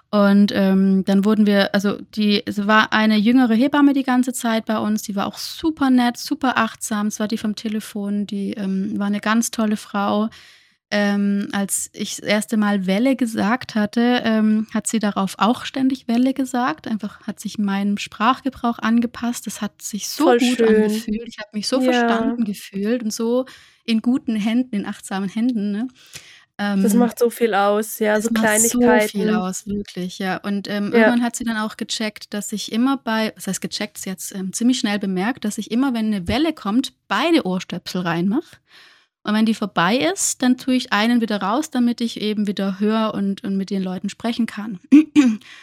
Und ähm, dann wurden wir, also die, es war eine jüngere Hebamme die ganze Zeit bei uns, die war auch super nett, super achtsam. Es war die vom Telefon, die ähm, war eine ganz tolle Frau. Ähm, als ich das erste Mal Welle gesagt hatte, ähm, hat sie darauf auch ständig Welle gesagt. Einfach hat sich meinem Sprachgebrauch angepasst. Das hat sich so Voll gut schön. angefühlt. Ich habe mich so ja. verstanden gefühlt und so in guten Händen, in achtsamen Händen. Ne? Ähm, das macht so viel aus, ja, so Kleinigkeiten. Macht so viel aus, wirklich, ja. Und ähm, ja. irgendwann hat sie dann auch gecheckt, dass ich immer bei, was heißt gecheckt, sie jetzt ähm, ziemlich schnell bemerkt, dass ich immer, wenn eine Welle kommt, beide Ohrstöpsel reinmache. Und wenn die vorbei ist, dann tue ich einen wieder raus, damit ich eben wieder höre und, und mit den Leuten sprechen kann.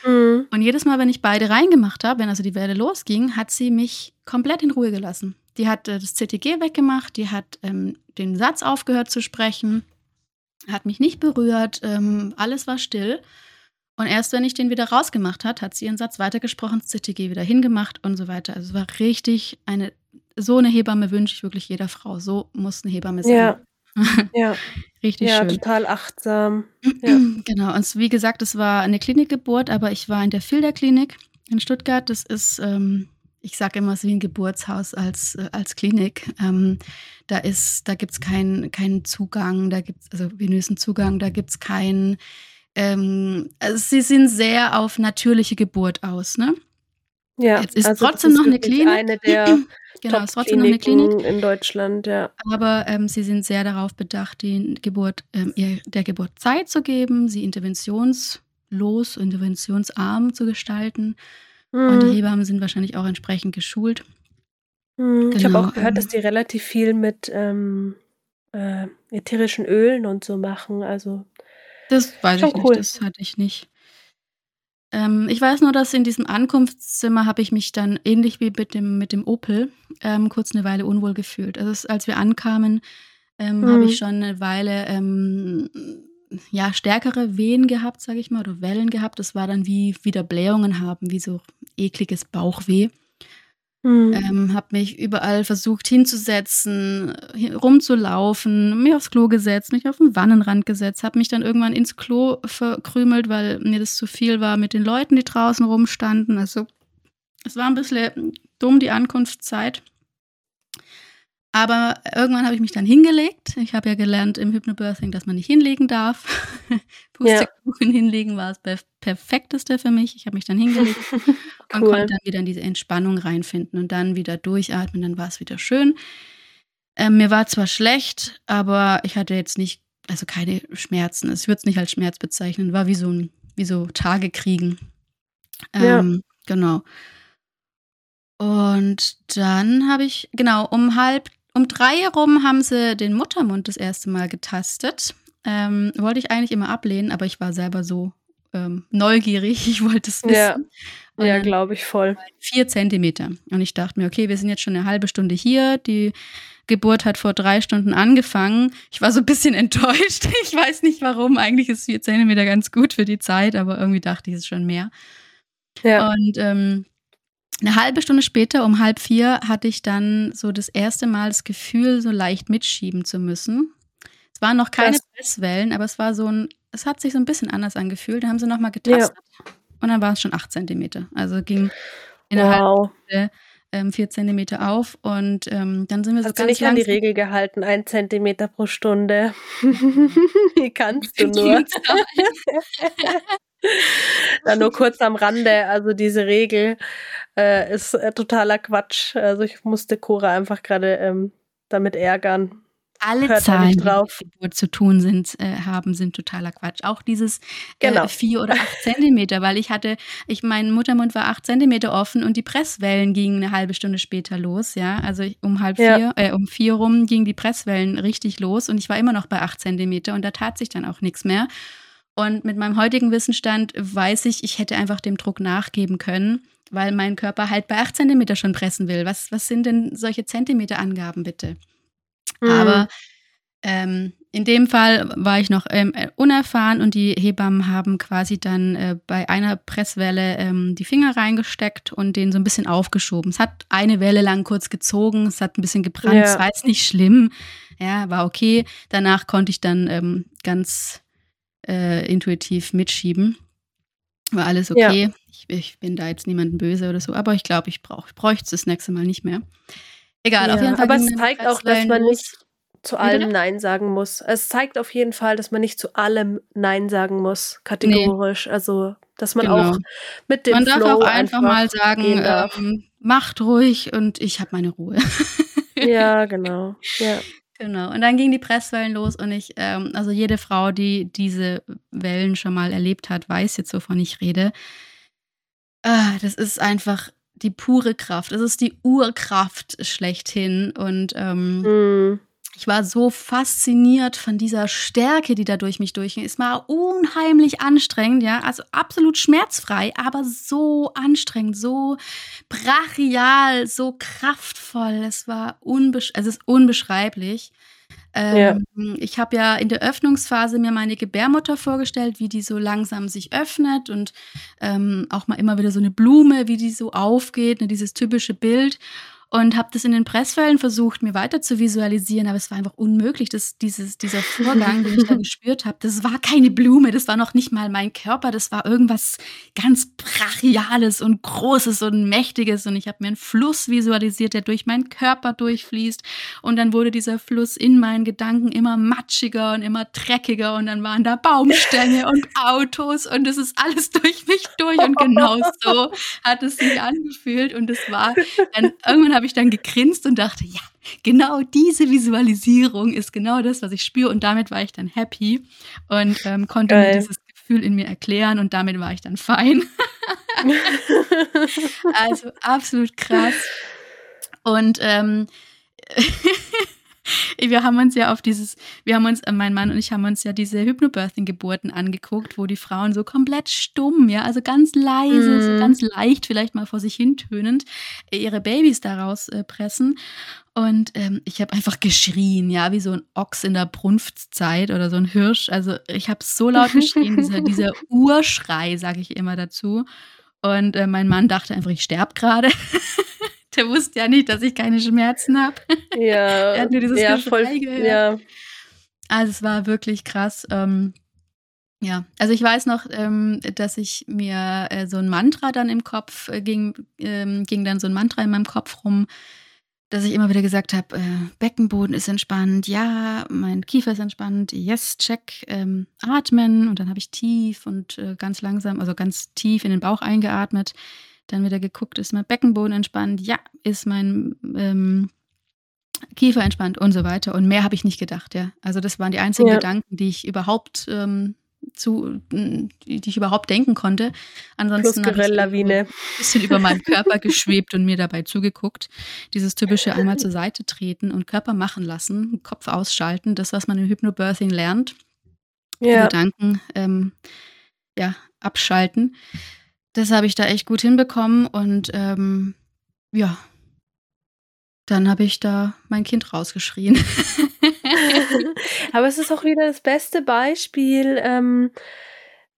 Mhm. Und jedes Mal, wenn ich beide reingemacht habe, wenn also die Welle losging, hat sie mich komplett in Ruhe gelassen. Die hat äh, das CTG weggemacht, die hat ähm, den Satz aufgehört zu sprechen hat mich nicht berührt, ähm, alles war still. Und erst wenn ich den wieder rausgemacht hat, hat sie ihren Satz weitergesprochen, das CTG wieder hingemacht und so weiter. Also es war richtig eine, so eine Hebamme wünsche ich wirklich jeder Frau. So muss eine Hebamme sein. Ja. ja. Richtig ja, schön. Ja, total achtsam. Ja. Genau. Und wie gesagt, es war eine Klinikgeburt, aber ich war in der Filderklinik in Stuttgart. Das ist ähm, ich sage immer, es ist wie ein Geburtshaus als, äh, als Klinik. Ähm, da ist, da gibt es keinen kein Zugang, da gibt es, also venösen Zugang, da gibt es keinen, ähm, also sie sind sehr auf natürliche Geburt aus, ne? Ja, Jetzt ist also trotzdem noch eine Klinik. Eine der genau, ist trotzdem noch eine Klinik in Deutschland, ja. Aber ähm, sie sind sehr darauf bedacht, die Geburt, ähm, ihr, der Geburt Zeit zu geben, sie interventionslos, interventionsarm zu gestalten. Mhm. Und die mhm. Hebammen sind wahrscheinlich auch entsprechend geschult. Mhm. Genau, ich habe auch gehört, ähm, dass die relativ viel mit ähm, äh, ätherischen Ölen und so machen. Also das weiß ich nicht, das hatte ich nicht. Ähm, ich weiß nur, dass in diesem Ankunftszimmer habe ich mich dann ähnlich wie mit dem, mit dem Opel ähm, kurz eine Weile unwohl gefühlt. Also als wir ankamen, ähm, mhm. habe ich schon eine Weile ähm, ja, stärkere Wehen gehabt, sage ich mal, oder Wellen gehabt. Das war dann wie wieder Blähungen haben, wie so ekliges Bauchweh. Mhm. Ähm, habe mich überall versucht hinzusetzen, rumzulaufen, mich aufs Klo gesetzt, mich auf den Wannenrand gesetzt, habe mich dann irgendwann ins Klo verkrümelt, weil mir das zu viel war mit den Leuten, die draußen rumstanden. Also es war ein bisschen dumm, die Ankunftszeit. Aber irgendwann habe ich mich dann hingelegt. Ich habe ja gelernt im Hypnobirthing, dass man nicht hinlegen darf. Pustekuchen ja. hinlegen war das perfekteste für mich. Ich habe mich dann hingelegt cool. und konnte dann wieder in diese Entspannung reinfinden und dann wieder durchatmen. Dann war es wieder schön. Ähm, mir war zwar schlecht, aber ich hatte jetzt nicht, also keine Schmerzen. Ich würde es nicht als Schmerz bezeichnen. War wie so ein, wie so Tage kriegen. Ähm, ja. Genau. Und dann habe ich, genau, um halb um drei herum haben sie den Muttermund das erste Mal getastet. Ähm, wollte ich eigentlich immer ablehnen, aber ich war selber so ähm, neugierig. Ich wollte es wissen. Ja, ja glaube ich voll. Vier Zentimeter. Und ich dachte mir, okay, wir sind jetzt schon eine halbe Stunde hier. Die Geburt hat vor drei Stunden angefangen. Ich war so ein bisschen enttäuscht. Ich weiß nicht warum. Eigentlich ist vier Zentimeter ganz gut für die Zeit, aber irgendwie dachte ich, es ist schon mehr. Ja. Und ähm, eine halbe Stunde später, um halb vier, hatte ich dann so das erste Mal das Gefühl, so leicht mitschieben zu müssen. Es waren noch keine Presswellen, aber es war so ein, es hat sich so ein bisschen anders angefühlt. Da haben sie nochmal getastet ja. und dann waren es schon acht Zentimeter. Also ging innerhalb wow. der ähm, vier Zentimeter auf und ähm, dann sind wir so Hast ganz du nicht an die Regel gehalten, ein Zentimeter pro Stunde. Wie kannst du nur? Dann nur kurz am Rande, also diese Regel äh, ist äh, totaler Quatsch. Also ich musste Cora einfach gerade ähm, damit ärgern. Alle Hört Zahlen, drauf. die mit Geburt zu tun sind, äh, haben, sind totaler Quatsch. Auch dieses äh, genau. vier oder acht Zentimeter, weil ich hatte, ich mein Muttermund war acht Zentimeter offen und die Presswellen gingen eine halbe Stunde später los, ja. Also ich, um halb ja. vier, äh, um vier rum gingen die Presswellen richtig los und ich war immer noch bei acht Zentimeter und da tat sich dann auch nichts mehr. Und mit meinem heutigen Wissensstand weiß ich, ich hätte einfach dem Druck nachgeben können, weil mein Körper halt bei 8 Zentimeter schon pressen will. Was, was sind denn solche Zentimeterangaben bitte? Mhm. Aber Ähm, in dem Fall war ich noch ähm, unerfahren und die Hebammen haben quasi dann äh, bei einer Presswelle ähm, die Finger reingesteckt und den so ein bisschen aufgeschoben. Es hat eine Welle lang kurz gezogen, es hat ein bisschen gebrannt, es war jetzt nicht schlimm, ja, war okay. Danach konnte ich dann ähm, ganz äh, intuitiv mitschieben. War alles okay. Ja. Ich, ich, bin da jetzt niemandem böse oder so, aber ich glaube, ich brauche, ich bräuchte es das nächste Mal nicht mehr. Egal, ja, auf jeden Fall. Aber es zeigt auch, dass man nicht zu allem Nein sagen muss. Es zeigt auf jeden Fall, dass man nicht zu allem Nein sagen muss, kategorisch. Nee. Also, dass man genau. auch mit dem Man Flow darf auch einfach, einfach mal sagen, ähm, macht ruhig und ich habe meine Ruhe. ja, genau. Ja. Genau. Und dann gingen die Presswellen los und ich, ähm, also jede Frau, die diese Wellen schon mal erlebt hat, weiß jetzt, wovon ich rede. Ah, das ist einfach die pure Kraft. Das ist die Urkraft schlechthin. Und ähm, mm ich war so fasziniert von dieser Stärke, die da durch mich durchging. Es war unheimlich anstrengend, ja, also absolut schmerzfrei, aber so anstrengend, so brachial, so kraftvoll. Es war unbesch es ist unbeschreiblich. Ähm, ja. Ich habe ja in der Öffnungsphase mir meine Gebärmutter vorgestellt, wie die so langsam sich öffnet und ähm, auch mal immer wieder so eine Blume, wie die so aufgeht, ne, dieses typische Bild und habe das in den Pressfällen versucht, mir weiter zu visualisieren, aber es war einfach unmöglich, dass dieses, dieser Vorgang, den ich da gespürt habe, das war keine Blume, das war noch nicht mal mein Körper, das war irgendwas ganz brachiales und großes und mächtiges und ich habe mir einen Fluss visualisiert, der durch meinen Körper durchfließt und dann wurde dieser Fluss in meinen Gedanken immer matschiger und immer dreckiger und dann waren da Baumstämme und Autos und es ist alles durch mich durch und genau so hat es sich angefühlt und es war dann irgendwann habe habe ich dann gegrinst und dachte, ja, genau diese Visualisierung ist genau das, was ich spüre. Und damit war ich dann happy und ähm, konnte Geil. mir dieses Gefühl in mir erklären und damit war ich dann fein. also absolut krass. Und ähm, wir haben uns ja auf dieses, wir haben uns, äh, mein Mann und ich haben uns ja diese Hypnobirthing-Geburten angeguckt, wo die Frauen so komplett stumm, ja, also ganz leise, mm. so mhm. ganz leicht, vielleicht mal vor sich hin tönend, äh, ihre Babys daraus äh, pressen. Und ähm, ich habe einfach geschrien, ja, wie so ein Ochs in der Brunftzeit oder so ein Hirsch. Also ich habe so laut geschrien, dieser, dieser Urschrei, sage ich immer dazu. Und äh, mein Mann dachte einfach, ich sterbe gerade. Der wusste ja nicht, dass ich keine Schmerzen habe. Ja. er hat nur dieses ja, voll, gehört. Ja. Also es war wirklich krass. Ähm, ja, also ich weiß noch, ähm, dass ich mir äh, so ein Mantra dann im Kopf äh, ging, ähm, ging dann so ein Mantra in meinem Kopf rum, dass ich immer wieder gesagt habe, äh, Beckenboden ist entspannt, ja, mein Kiefer ist entspannt, yes, check, ähm, atmen und dann habe ich tief und äh, ganz langsam, also ganz tief in den Bauch eingeatmet dann wieder geguckt, ist mein Beckenboden entspannt? Ja, ist mein ähm, Kiefer entspannt und so weiter. Und mehr habe ich nicht gedacht, ja. Also das waren die einzigen ja. Gedanken, die ich überhaupt ähm, zu, die ich überhaupt denken konnte. Ansonsten habe ich ein bisschen über meinen Körper geschwebt und mir dabei zugeguckt. Dieses typische einmal zur Seite treten und Körper machen lassen, Kopf ausschalten, das, was man im Hypnobirthing lernt. Ja. Gedanken ähm, ja, abschalten das habe ich da echt gut hinbekommen und ähm, ja, dann habe ich da mein Kind rausgeschrien. Aber es ist auch wieder das beste Beispiel, ähm,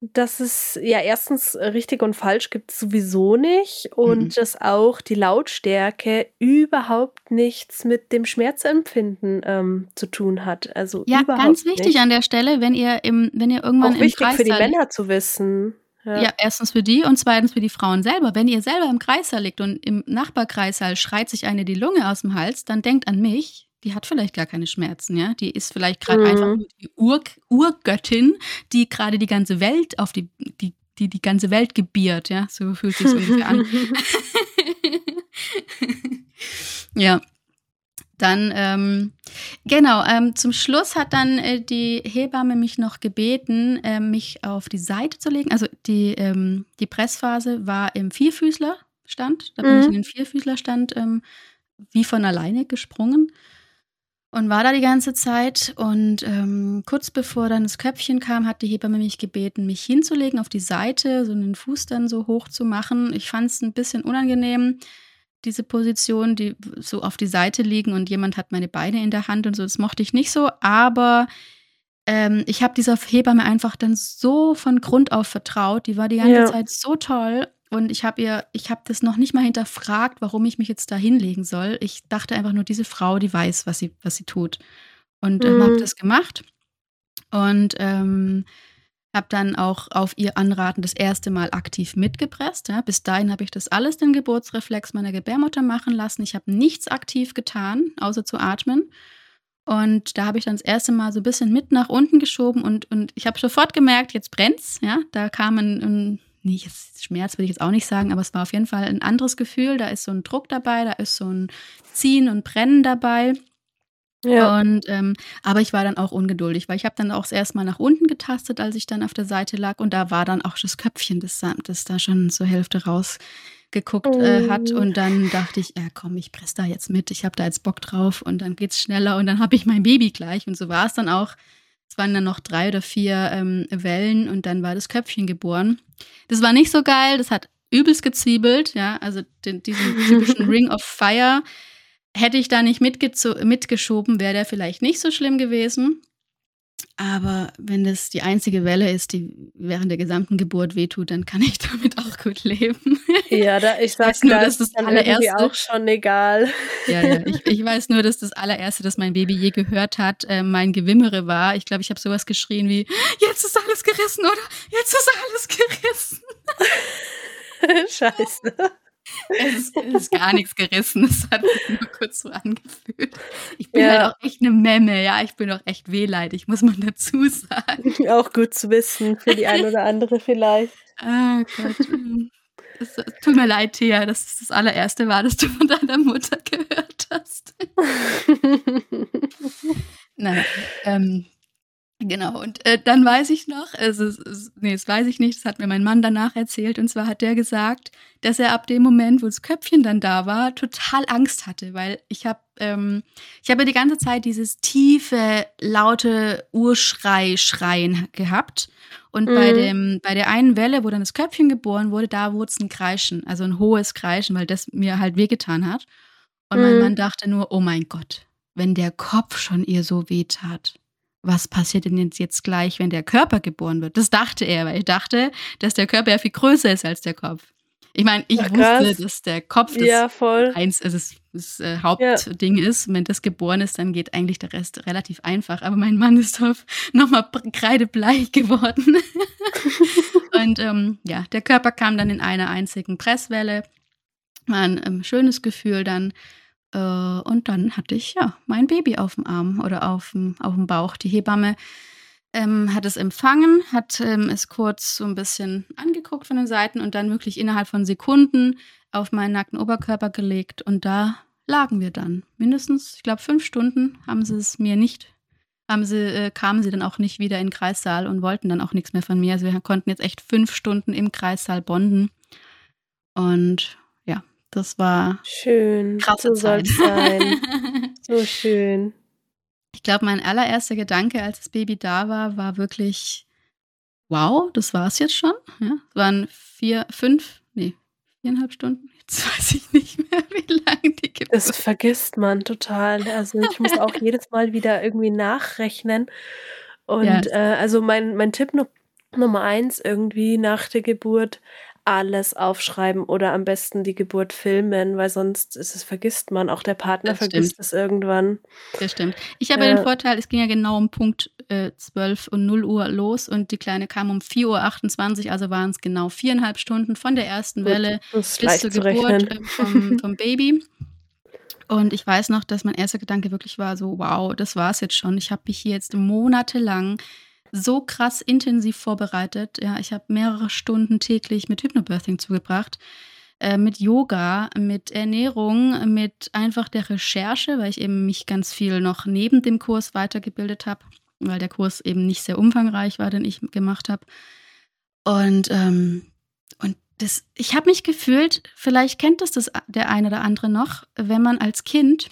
dass es ja erstens richtig und falsch gibt sowieso nicht und mhm. dass auch die Lautstärke überhaupt nichts mit dem Schmerzempfinden ähm, zu tun hat. Also ja, ganz wichtig nicht. an der Stelle, wenn ihr im, wenn ihr irgendwann auch wichtig Kreis für die Männer zu wissen. Ja. ja. erstens für die und zweitens für die Frauen selber. Wenn ihr selber im Kreissaal liegt und im Nachbarkreissaal schreit sich eine die Lunge aus dem Hals, dann denkt an mich, die hat vielleicht gar keine Schmerzen, ja. Die ist vielleicht gerade mhm. einfach die Ur Urgöttin, die gerade die ganze Welt auf die, die, die, die ganze Welt gebiert, ja. So fühlt sich ungefähr an. ja. Dann, ähm, genau, ähm, zum Schluss hat dann äh, die Hebamme mich noch gebeten, äh, mich auf die Seite zu legen. Also die, ähm, die Pressphase war im Vierfüßlerstand. Da bin mhm. ich in den Vierfüßlerstand ähm, wie von alleine gesprungen und war da die ganze Zeit. Und ähm, kurz bevor dann das Köpfchen kam, hat die Hebamme mich gebeten, mich hinzulegen auf die Seite, so einen Fuß dann so hoch zu machen. Ich fand es ein bisschen unangenehm diese Position, die so auf die Seite liegen und jemand hat meine Beine in der Hand und so. Das mochte ich nicht so, aber ähm, ich habe dieser Hebamme einfach dann so von Grund auf vertraut. Die war die ganze ja. Zeit so toll und ich habe ihr, ich habe das noch nicht mal hinterfragt, warum ich mich jetzt da hinlegen soll. Ich dachte einfach nur, diese Frau, die weiß, was sie, was sie tut. Und ähm, mhm. habe das gemacht. Und ähm, habe dann auch auf ihr Anraten das erste Mal aktiv mitgepresst. Ja. Bis dahin habe ich das alles den Geburtsreflex meiner Gebärmutter machen lassen. Ich habe nichts aktiv getan, außer zu atmen. Und da habe ich dann das erste Mal so ein bisschen mit nach unten geschoben und, und ich habe sofort gemerkt, jetzt brennt's. Ja, da kam ein, ein nee, Schmerz will ich jetzt auch nicht sagen, aber es war auf jeden Fall ein anderes Gefühl. Da ist so ein Druck dabei, da ist so ein Ziehen und Brennen dabei. Ja. Und ähm, aber ich war dann auch ungeduldig, weil ich habe dann auch erst mal nach unten getastet, als ich dann auf der Seite lag. Und da war dann auch das Köpfchen, das, das da schon zur Hälfte rausgeguckt äh, hat. Oh. und dann dachte ich, ja komm, ich presse da jetzt mit, ich habe da jetzt Bock drauf. Und dann geht's schneller. Und dann habe ich mein Baby gleich. Und so war es dann auch. Es waren dann noch drei oder vier ähm, Wellen. Und dann war das Köpfchen geboren. Das war nicht so geil, das hat übelst gezwiebelt, ja, also den, diesen typischen Ring of Fire Hätte ich da nicht mitgeschoben, wäre der vielleicht nicht so schlimm gewesen. Aber wenn das die einzige Welle ist, die während der gesamten Geburt wehtut, dann kann ich damit auch gut leben. Ja, da, ich sag nur, dass das allererste auch schon egal. Ja, ja ich, ich, weiß nur, dass das allererste, das mein Baby je gehört hat, äh, mein Gewimmere war. Ich glaube, ich habe sowas geschrien wie: Jetzt ist alles gerissen oder Jetzt ist alles gerissen. Scheiße. Es ist, es ist, gar nichts gerissen. Es hat sich nur kurz so angefühlt. Ich bin ja. halt auch echt eine Memme, ja. Ich bin auch echt wehleidig, muss man dazu sagen. Auch gut zu wissen, für die eine oder andere vielleicht. Ah Gott. Es, tut mir leid, Thea, dass es das allererste war, dass du von deiner Mutter gehört hast. Nein, ähm, Genau, und äh, dann weiß ich noch, also, nee, das weiß ich nicht, das hat mir mein Mann danach erzählt, und zwar hat der gesagt, dass er ab dem Moment, wo das Köpfchen dann da war, total Angst hatte, weil ich habe ähm, ich habe die ganze Zeit dieses tiefe, laute Urschrei-Schreien gehabt. Und mhm. bei, dem, bei der einen Welle, wo dann das Köpfchen geboren wurde, da wurde es ein Kreischen, also ein hohes Kreischen, weil das mir halt wehgetan hat. Und mhm. mein Mann dachte nur, oh mein Gott, wenn der Kopf schon ihr so wehtat was passiert denn jetzt, jetzt gleich, wenn der Körper geboren wird? Das dachte er, weil ich dachte, dass der Körper ja viel größer ist als der Kopf. Ich meine, ich Ach, wusste, dass der Kopf das, ja, eins, also das, das äh, Hauptding ja. ist. Wenn das geboren ist, dann geht eigentlich der Rest relativ einfach. Aber mein Mann ist auf nochmal kreidebleich geworden. und ähm, ja, der Körper kam dann in einer einzigen Presswelle. War ein ähm, schönes Gefühl dann. Äh, und dann hatte ich ja mein Baby auf dem Arm oder auf dem, auf dem Bauch. Die Hebamme ähm, hat es empfangen, hat ähm, es kurz so ein bisschen angeguckt von den Seiten und dann wirklich innerhalb von Sekunden auf meinen nackten Oberkörper gelegt. Und da lagen wir dann. Mindestens, ich glaube, fünf Stunden haben sie es mir nicht, haben sie, äh, kamen sie dann auch nicht wieder in den Kreissaal und wollten dann auch nichts mehr von mir. Also wir konnten jetzt echt fünf Stunden im Kreissaal bonden. Und das war schön. Krasse so Zeit. sein. so schön. Ich glaube, mein allererster Gedanke, als das Baby da war, war wirklich, wow, das war es jetzt schon. Ja, es waren vier, fünf, nee, viereinhalb Stunden. Jetzt weiß ich nicht mehr, wie lange die gibt. Das vergisst man total. Also ich muss auch jedes Mal wieder irgendwie nachrechnen. Und ja. äh, also mein, mein Tipp Nummer eins irgendwie nach der Geburt alles aufschreiben oder am besten die Geburt filmen, weil sonst ist es, vergisst man. Auch der Partner das vergisst stimmt. es irgendwann. Das stimmt. Ich habe ja. den Vorteil, es ging ja genau um Punkt äh, 12 und 0 Uhr los und die Kleine kam um 4.28 Uhr, also waren es genau viereinhalb Stunden von der ersten Gut, Welle bis zur Geburt äh, vom, vom Baby. Und ich weiß noch, dass mein erster Gedanke wirklich war so, wow, das war's jetzt schon. Ich habe mich hier jetzt monatelang so krass intensiv vorbereitet. Ja, ich habe mehrere Stunden täglich mit Hypnobirthing zugebracht. Äh, mit Yoga, mit Ernährung, mit einfach der Recherche, weil ich eben mich ganz viel noch neben dem Kurs weitergebildet habe, weil der Kurs eben nicht sehr umfangreich war, den ich gemacht habe. Und, ähm, und das, ich habe mich gefühlt, vielleicht kennt das, das der eine oder andere noch, wenn man als Kind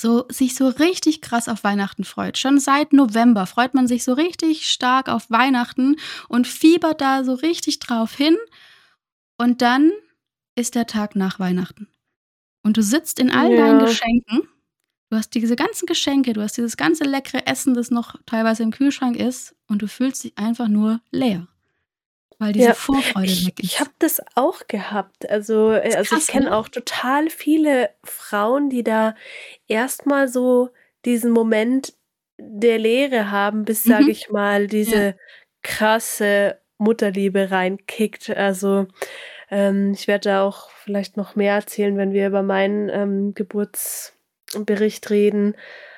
so sich so richtig krass auf Weihnachten freut. Schon seit November freut man sich so richtig stark auf Weihnachten und fiebert da so richtig drauf hin. Und dann ist der Tag nach Weihnachten. Und du sitzt in all ja. deinen Geschenken. Du hast diese ganzen Geschenke, du hast dieses ganze leckere Essen, das noch teilweise im Kühlschrank ist, und du fühlst dich einfach nur leer. Weil diese ja, Vorfreude weg ist. Ich habe das auch gehabt. Also, äh, also krass, ich kenne ne? auch total viele Frauen, die da erstmal so diesen Moment der Leere haben, bis, mhm. sage ich mal, diese ja. krasse Mutterliebe reinkickt. Also ähm, ich werde da auch vielleicht noch mehr erzählen, wenn wir über meinen ähm, Geburtsbericht reden.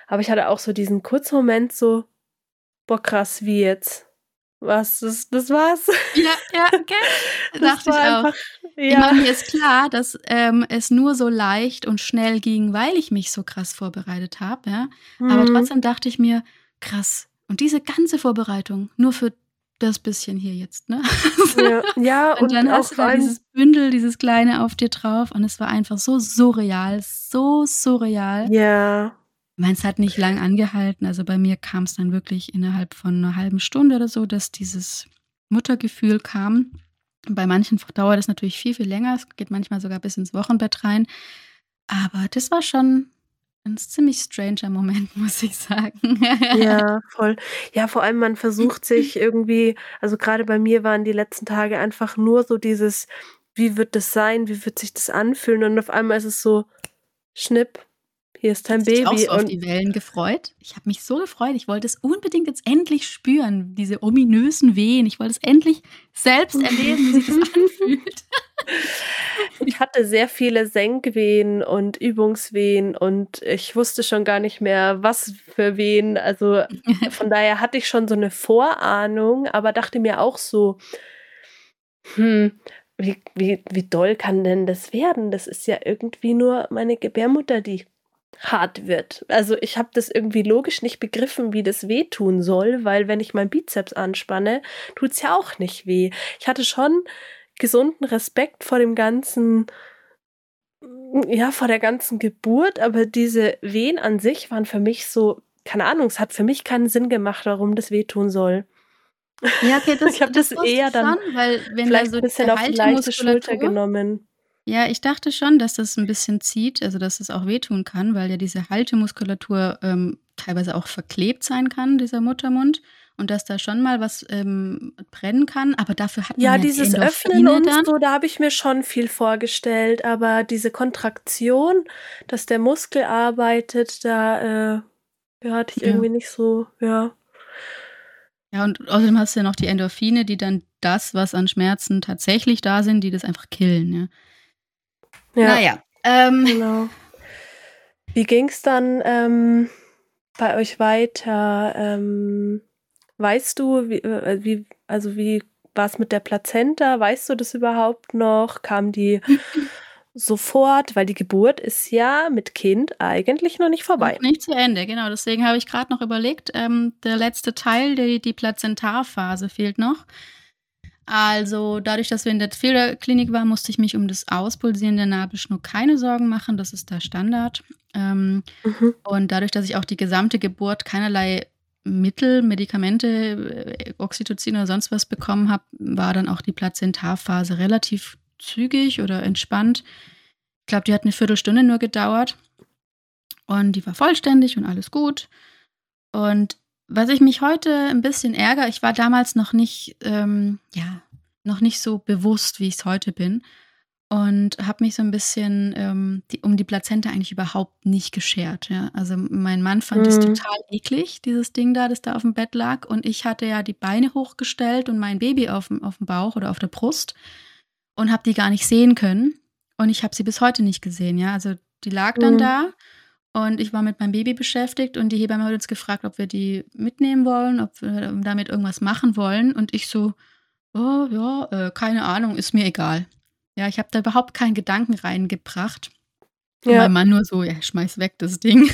Aber ich hatte auch so diesen kurzen Moment so, boah krass, wie jetzt? Was, das, das war's? Ja, ja, okay. Das Dachte ich auch. Einfach, ja. Ich meine, mir ist klar, dass ähm, es nur so leicht und schnell ging, weil ich mich so krass vorbereitet habe, ja. Mhm. Aber trotzdem dachte ich mir, krass. Und diese ganze Vorbereitung nur für das bisschen hier jetzt, ne? Ja, ja und, und dann hast du da dieses Bündel, dieses kleine auf dir drauf und es war einfach so surreal, so surreal. Ja. Meins hat nicht lang angehalten. Also bei mir kam es dann wirklich innerhalb von einer halben Stunde oder so, dass dieses Muttergefühl kam. Bei manchen dauert es natürlich viel, viel länger. Es geht manchmal sogar bis ins Wochenbett rein. Aber das war schon ein ziemlich stranger Moment, muss ich sagen. ja, voll. Ja, vor allem man versucht sich irgendwie, also gerade bei mir waren die letzten Tage einfach nur so dieses, wie wird das sein, wie wird sich das anfühlen und auf einmal ist es so, schnipp, hier ist dein Baby. Ich auch so auf die Wellen gefreut. Ich habe mich so gefreut. Ich wollte es unbedingt jetzt endlich spüren, diese ominösen Wehen. Ich wollte es endlich selbst erleben, wie sich das anfühlt. Ich hatte sehr viele Senkwehen und Übungswehen und ich wusste schon gar nicht mehr, was für Wehen. Also von daher hatte ich schon so eine Vorahnung, aber dachte mir auch so, hm, wie, wie, wie doll kann denn das werden? Das ist ja irgendwie nur meine Gebärmutter, die hart wird. Also ich habe das irgendwie logisch nicht begriffen, wie das wehtun soll, weil wenn ich meinen Bizeps anspanne, tut es ja auch nicht weh. Ich hatte schon gesunden Respekt vor dem ganzen, ja, vor der ganzen Geburt, aber diese Wehen an sich waren für mich so, keine Ahnung, es hat für mich keinen Sinn gemacht, warum das wehtun soll. Ja, okay, das, ich habe das, das, eher dann schon, weil wenn vielleicht so ein bisschen auf die leichte Schulter genommen. Ja, ich dachte schon, dass das ein bisschen zieht, also dass es auch wehtun kann, weil ja diese Haltemuskulatur ähm, teilweise auch verklebt sein kann, dieser Muttermund. Und dass da schon mal was ähm, brennen kann, aber dafür hat man ja, ja dieses Öffnen und dann. so, da habe ich mir schon viel vorgestellt, aber diese Kontraktion, dass der Muskel arbeitet, da äh, ja, hatte ich ja. irgendwie nicht so, ja. Ja, und außerdem hast du ja noch die Endorphine, die dann das, was an Schmerzen tatsächlich da sind, die das einfach killen, ja. Ja. Naja. Ähm, genau. Wie ging es dann ähm, bei euch weiter? Ähm, weißt du, wie, äh, wie also wie war es mit der Plazenta? Weißt du das überhaupt noch? Kam die sofort? Weil die Geburt ist ja mit Kind eigentlich noch nicht vorbei. Noch nicht zu Ende, genau. Deswegen habe ich gerade noch überlegt, ähm, der letzte Teil, die, die Plazentarphase fehlt noch. Also dadurch, dass wir in der Federklinik waren, musste ich mich um das Auspulsieren der Nabelschnur keine Sorgen machen. Das ist der Standard. Ähm, mhm. Und dadurch, dass ich auch die gesamte Geburt keinerlei Mittel, Medikamente, äh, Oxytocin oder sonst was bekommen habe, war dann auch die Plazentarphase relativ zügig oder entspannt. Ich glaube, die hat eine Viertelstunde nur gedauert. Und die war vollständig und alles gut. Und was ich mich heute ein bisschen ärgere, ich war damals noch nicht, ähm, ja, noch nicht so bewusst, wie ich es heute bin. Und habe mich so ein bisschen ähm, die, um die Plazenta eigentlich überhaupt nicht geschert. Ja? Also mein Mann fand es mhm. total eklig, dieses Ding da, das da auf dem Bett lag. Und ich hatte ja die Beine hochgestellt und mein Baby auf dem, auf dem Bauch oder auf der Brust und habe die gar nicht sehen können. Und ich habe sie bis heute nicht gesehen. Ja, also die lag dann mhm. da und ich war mit meinem Baby beschäftigt und die Hebamme hat uns gefragt, ob wir die mitnehmen wollen, ob wir damit irgendwas machen wollen. Und ich so, oh ja, äh, keine Ahnung, ist mir egal. Ja, ich habe da überhaupt keinen Gedanken reingebracht. Ja. Mein Mann nur so, ja, schmeiß weg das Ding.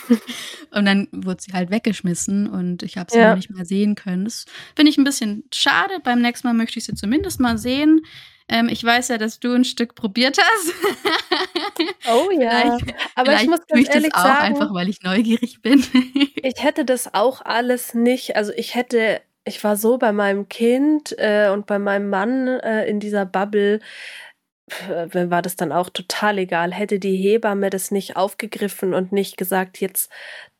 und dann wurde sie halt weggeschmissen und ich habe sie ja. noch nicht mehr sehen können. Das finde ich ein bisschen schade. Beim nächsten Mal möchte ich sie zumindest mal sehen. Ähm, ich weiß ja, dass du ein Stück probiert hast. Oh ja. Vielleicht, Aber vielleicht ich muss ganz ich ehrlich das auch sagen, einfach, weil ich neugierig bin. ich hätte das auch alles nicht. Also ich hätte, ich war so bei meinem Kind äh, und bei meinem Mann äh, in dieser Bubble. war das dann auch total egal. Hätte die Hebamme das nicht aufgegriffen und nicht gesagt, jetzt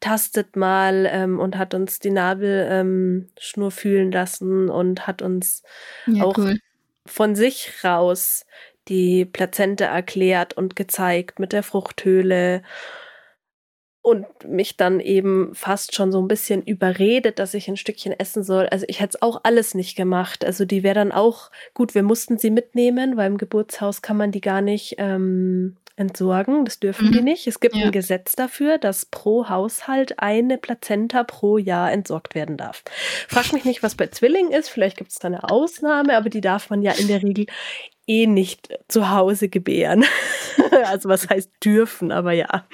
tastet mal ähm, und hat uns die Nabelschnur ähm, fühlen lassen und hat uns ja, auch cool. Von sich raus die Plazente erklärt und gezeigt mit der Fruchthöhle und mich dann eben fast schon so ein bisschen überredet, dass ich ein Stückchen essen soll. Also ich hätte es auch alles nicht gemacht. Also die wäre dann auch gut. Wir mussten sie mitnehmen, weil im Geburtshaus kann man die gar nicht ähm, entsorgen. Das dürfen mhm. die nicht. Es gibt ja. ein Gesetz dafür, dass pro Haushalt eine Plazenta pro Jahr entsorgt werden darf. Frag mich nicht, was bei Zwillingen ist. Vielleicht gibt es da eine Ausnahme, aber die darf man ja in der Regel eh nicht zu Hause gebären. also was heißt dürfen, aber ja.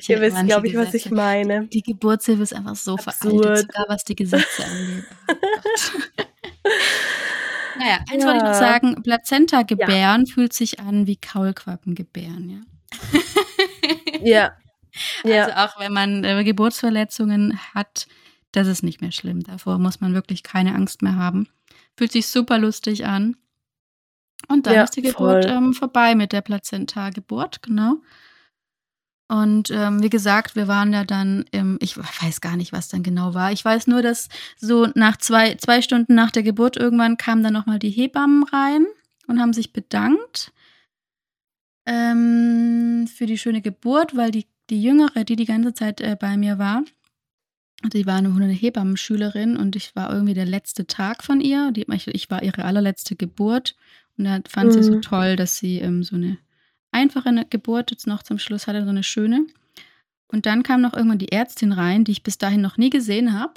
Ich Ihr wisst, glaube ich, was ich meine. Die Geburtshilfe ist einfach so Absurd. veraltet, sogar was die Gesetze angeht. Oh naja, eins ja. wollte ich noch sagen, Plazenta gebären ja. fühlt sich an wie Kaulquappen gebären, ja. ja. Also auch wenn man äh, Geburtsverletzungen hat, das ist nicht mehr schlimm. Davor muss man wirklich keine Angst mehr haben. Fühlt sich super lustig an. Und dann ja, ist die Geburt ähm, vorbei mit der Plazenta-Geburt, genau. Und ähm, wie gesagt, wir waren ja dann im, ich weiß gar nicht, was dann genau war. Ich weiß nur, dass so nach zwei, zwei Stunden nach der Geburt irgendwann kamen dann nochmal die Hebammen rein und haben sich bedankt ähm, für die schöne Geburt, weil die, die Jüngere, die die ganze Zeit äh, bei mir war, die war eine Hebammenschülerin und ich war irgendwie der letzte Tag von ihr. Die, ich war ihre allerletzte Geburt. Und da fand mhm. sie so mhm. toll, dass sie ähm, so eine einfache Geburt jetzt noch zum Schluss hatte, so eine schöne. Und dann kam noch irgendwann die Ärztin rein, die ich bis dahin noch nie gesehen habe.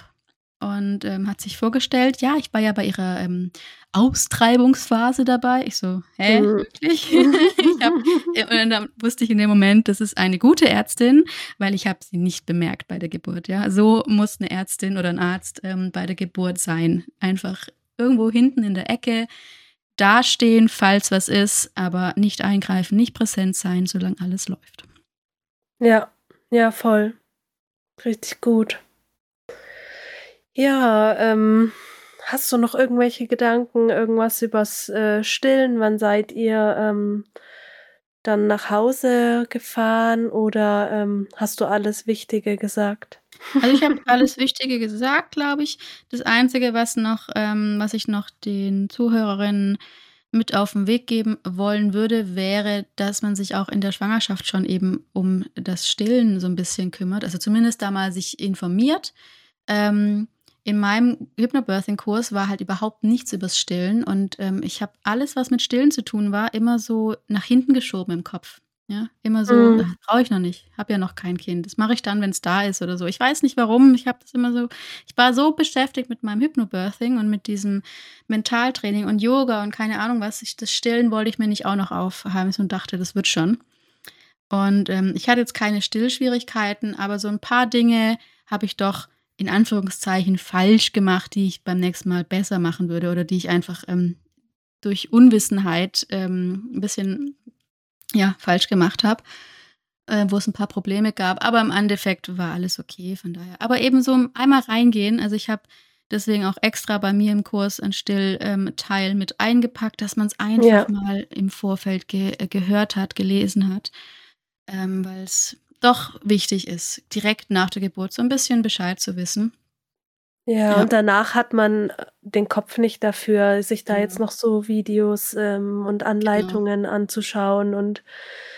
Und ähm, hat sich vorgestellt, ja, ich war ja bei ihrer ähm, Austreibungsphase dabei. Ich so, hä, mhm. wirklich? ich hab, und dann wusste ich in dem Moment, das ist eine gute Ärztin, weil ich habe sie nicht bemerkt bei der Geburt. Ja, so muss eine Ärztin oder ein Arzt ähm, bei der Geburt sein. Einfach irgendwo hinten in der Ecke dastehen, falls was ist, aber nicht eingreifen, nicht präsent sein, solange alles läuft. Ja, ja, voll. Richtig gut. Ja, ähm, hast du noch irgendwelche Gedanken, irgendwas übers äh, Stillen? Wann seid ihr ähm, dann nach Hause gefahren oder ähm, hast du alles Wichtige gesagt? Also ich habe alles Wichtige gesagt, glaube ich. Das Einzige, was noch, ähm, was ich noch den Zuhörerinnen mit auf den Weg geben wollen würde, wäre, dass man sich auch in der Schwangerschaft schon eben um das Stillen so ein bisschen kümmert. Also zumindest da mal sich informiert. Ähm, in meinem Hypnobirthing-Kurs war halt überhaupt nichts übers Stillen und ähm, ich habe alles, was mit Stillen zu tun war, immer so nach hinten geschoben im Kopf. Ja, immer so, mhm. brauche ich noch nicht, habe ja noch kein Kind. Das mache ich dann, wenn es da ist oder so. Ich weiß nicht warum. Ich habe das immer so, ich war so beschäftigt mit meinem Hypnobirthing und mit diesem Mentaltraining und Yoga und keine Ahnung was. Ich, das Stillen wollte ich mir nicht auch noch aufheimsen und dachte, das wird schon. Und ähm, ich hatte jetzt keine Stillschwierigkeiten, aber so ein paar Dinge habe ich doch in Anführungszeichen falsch gemacht, die ich beim nächsten Mal besser machen würde oder die ich einfach ähm, durch Unwissenheit ähm, ein bisschen ja, falsch gemacht habe, äh, wo es ein paar Probleme gab. Aber im Endeffekt war alles okay, von daher. Aber eben so einmal reingehen. Also ich habe deswegen auch extra bei mir im Kurs ein Stillteil ähm, mit eingepackt, dass man es einfach ja. mal im Vorfeld ge äh, gehört hat, gelesen hat, ähm, weil es doch wichtig ist, direkt nach der Geburt so ein bisschen Bescheid zu wissen. Ja, ja, und danach hat man äh, den Kopf nicht dafür, sich da jetzt noch so Videos ähm, und. Anleitungen genau. anzuschauen. Und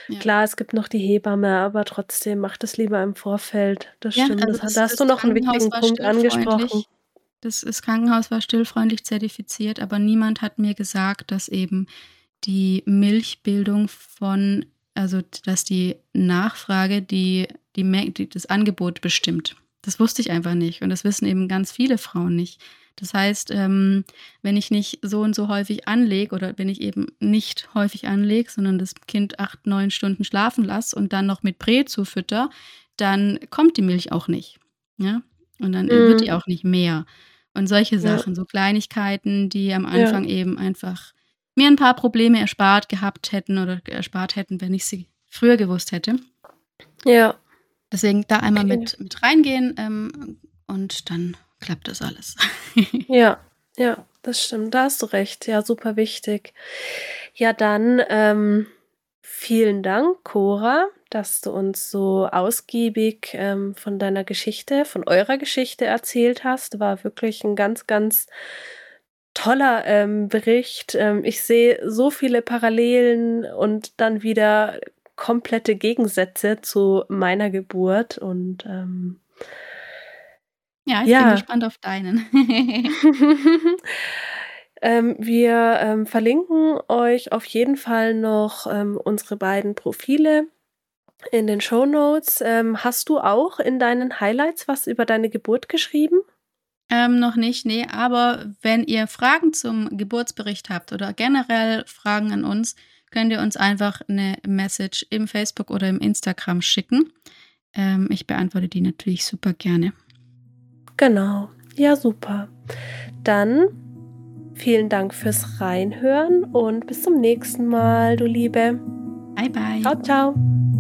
ja. klar, es gibt noch die Hebamme, aber trotzdem macht es lieber im Vorfeld. Das ja, stimmt. Also das, da hast das du noch einen wichtigen Punkt angesprochen. Das, das Krankenhaus war stillfreundlich zertifiziert, aber niemand hat mir gesagt, dass eben die Milchbildung von, also dass die Nachfrage die, die, die das Angebot bestimmt. Das wusste ich einfach nicht und das wissen eben ganz viele Frauen nicht. Das heißt, ähm, wenn ich nicht so und so häufig anlege oder wenn ich eben nicht häufig anlege, sondern das Kind acht, neun Stunden schlafen lasse und dann noch mit Brä zufütter, dann kommt die Milch auch nicht. Ja? Und dann mhm. wird die auch nicht mehr. Und solche Sachen, ja. so Kleinigkeiten, die am Anfang ja. eben einfach mir ein paar Probleme erspart gehabt hätten oder erspart hätten, wenn ich sie früher gewusst hätte. Ja. Deswegen da einmal okay. mit, mit reingehen ähm, und dann klappt das alles. ja, ja, das stimmt, da hast du recht. Ja, super wichtig. Ja, dann ähm, vielen Dank, Cora, dass du uns so ausgiebig ähm, von deiner Geschichte, von eurer Geschichte erzählt hast. War wirklich ein ganz, ganz toller ähm, Bericht. Ähm, ich sehe so viele Parallelen und dann wieder komplette Gegensätze zu meiner Geburt und ähm, ja, ich ja. bin gespannt auf deinen. ähm, wir ähm, verlinken euch auf jeden Fall noch ähm, unsere beiden Profile in den Show Notes. Ähm, hast du auch in deinen Highlights was über deine Geburt geschrieben? Ähm, noch nicht, nee. Aber wenn ihr Fragen zum Geburtsbericht habt oder generell Fragen an uns, könnt ihr uns einfach eine Message im Facebook oder im Instagram schicken. Ähm, ich beantworte die natürlich super gerne. Genau. Ja, super. Dann vielen Dank fürs Reinhören und bis zum nächsten Mal, du Liebe. Bye, bye. Ciao, ciao.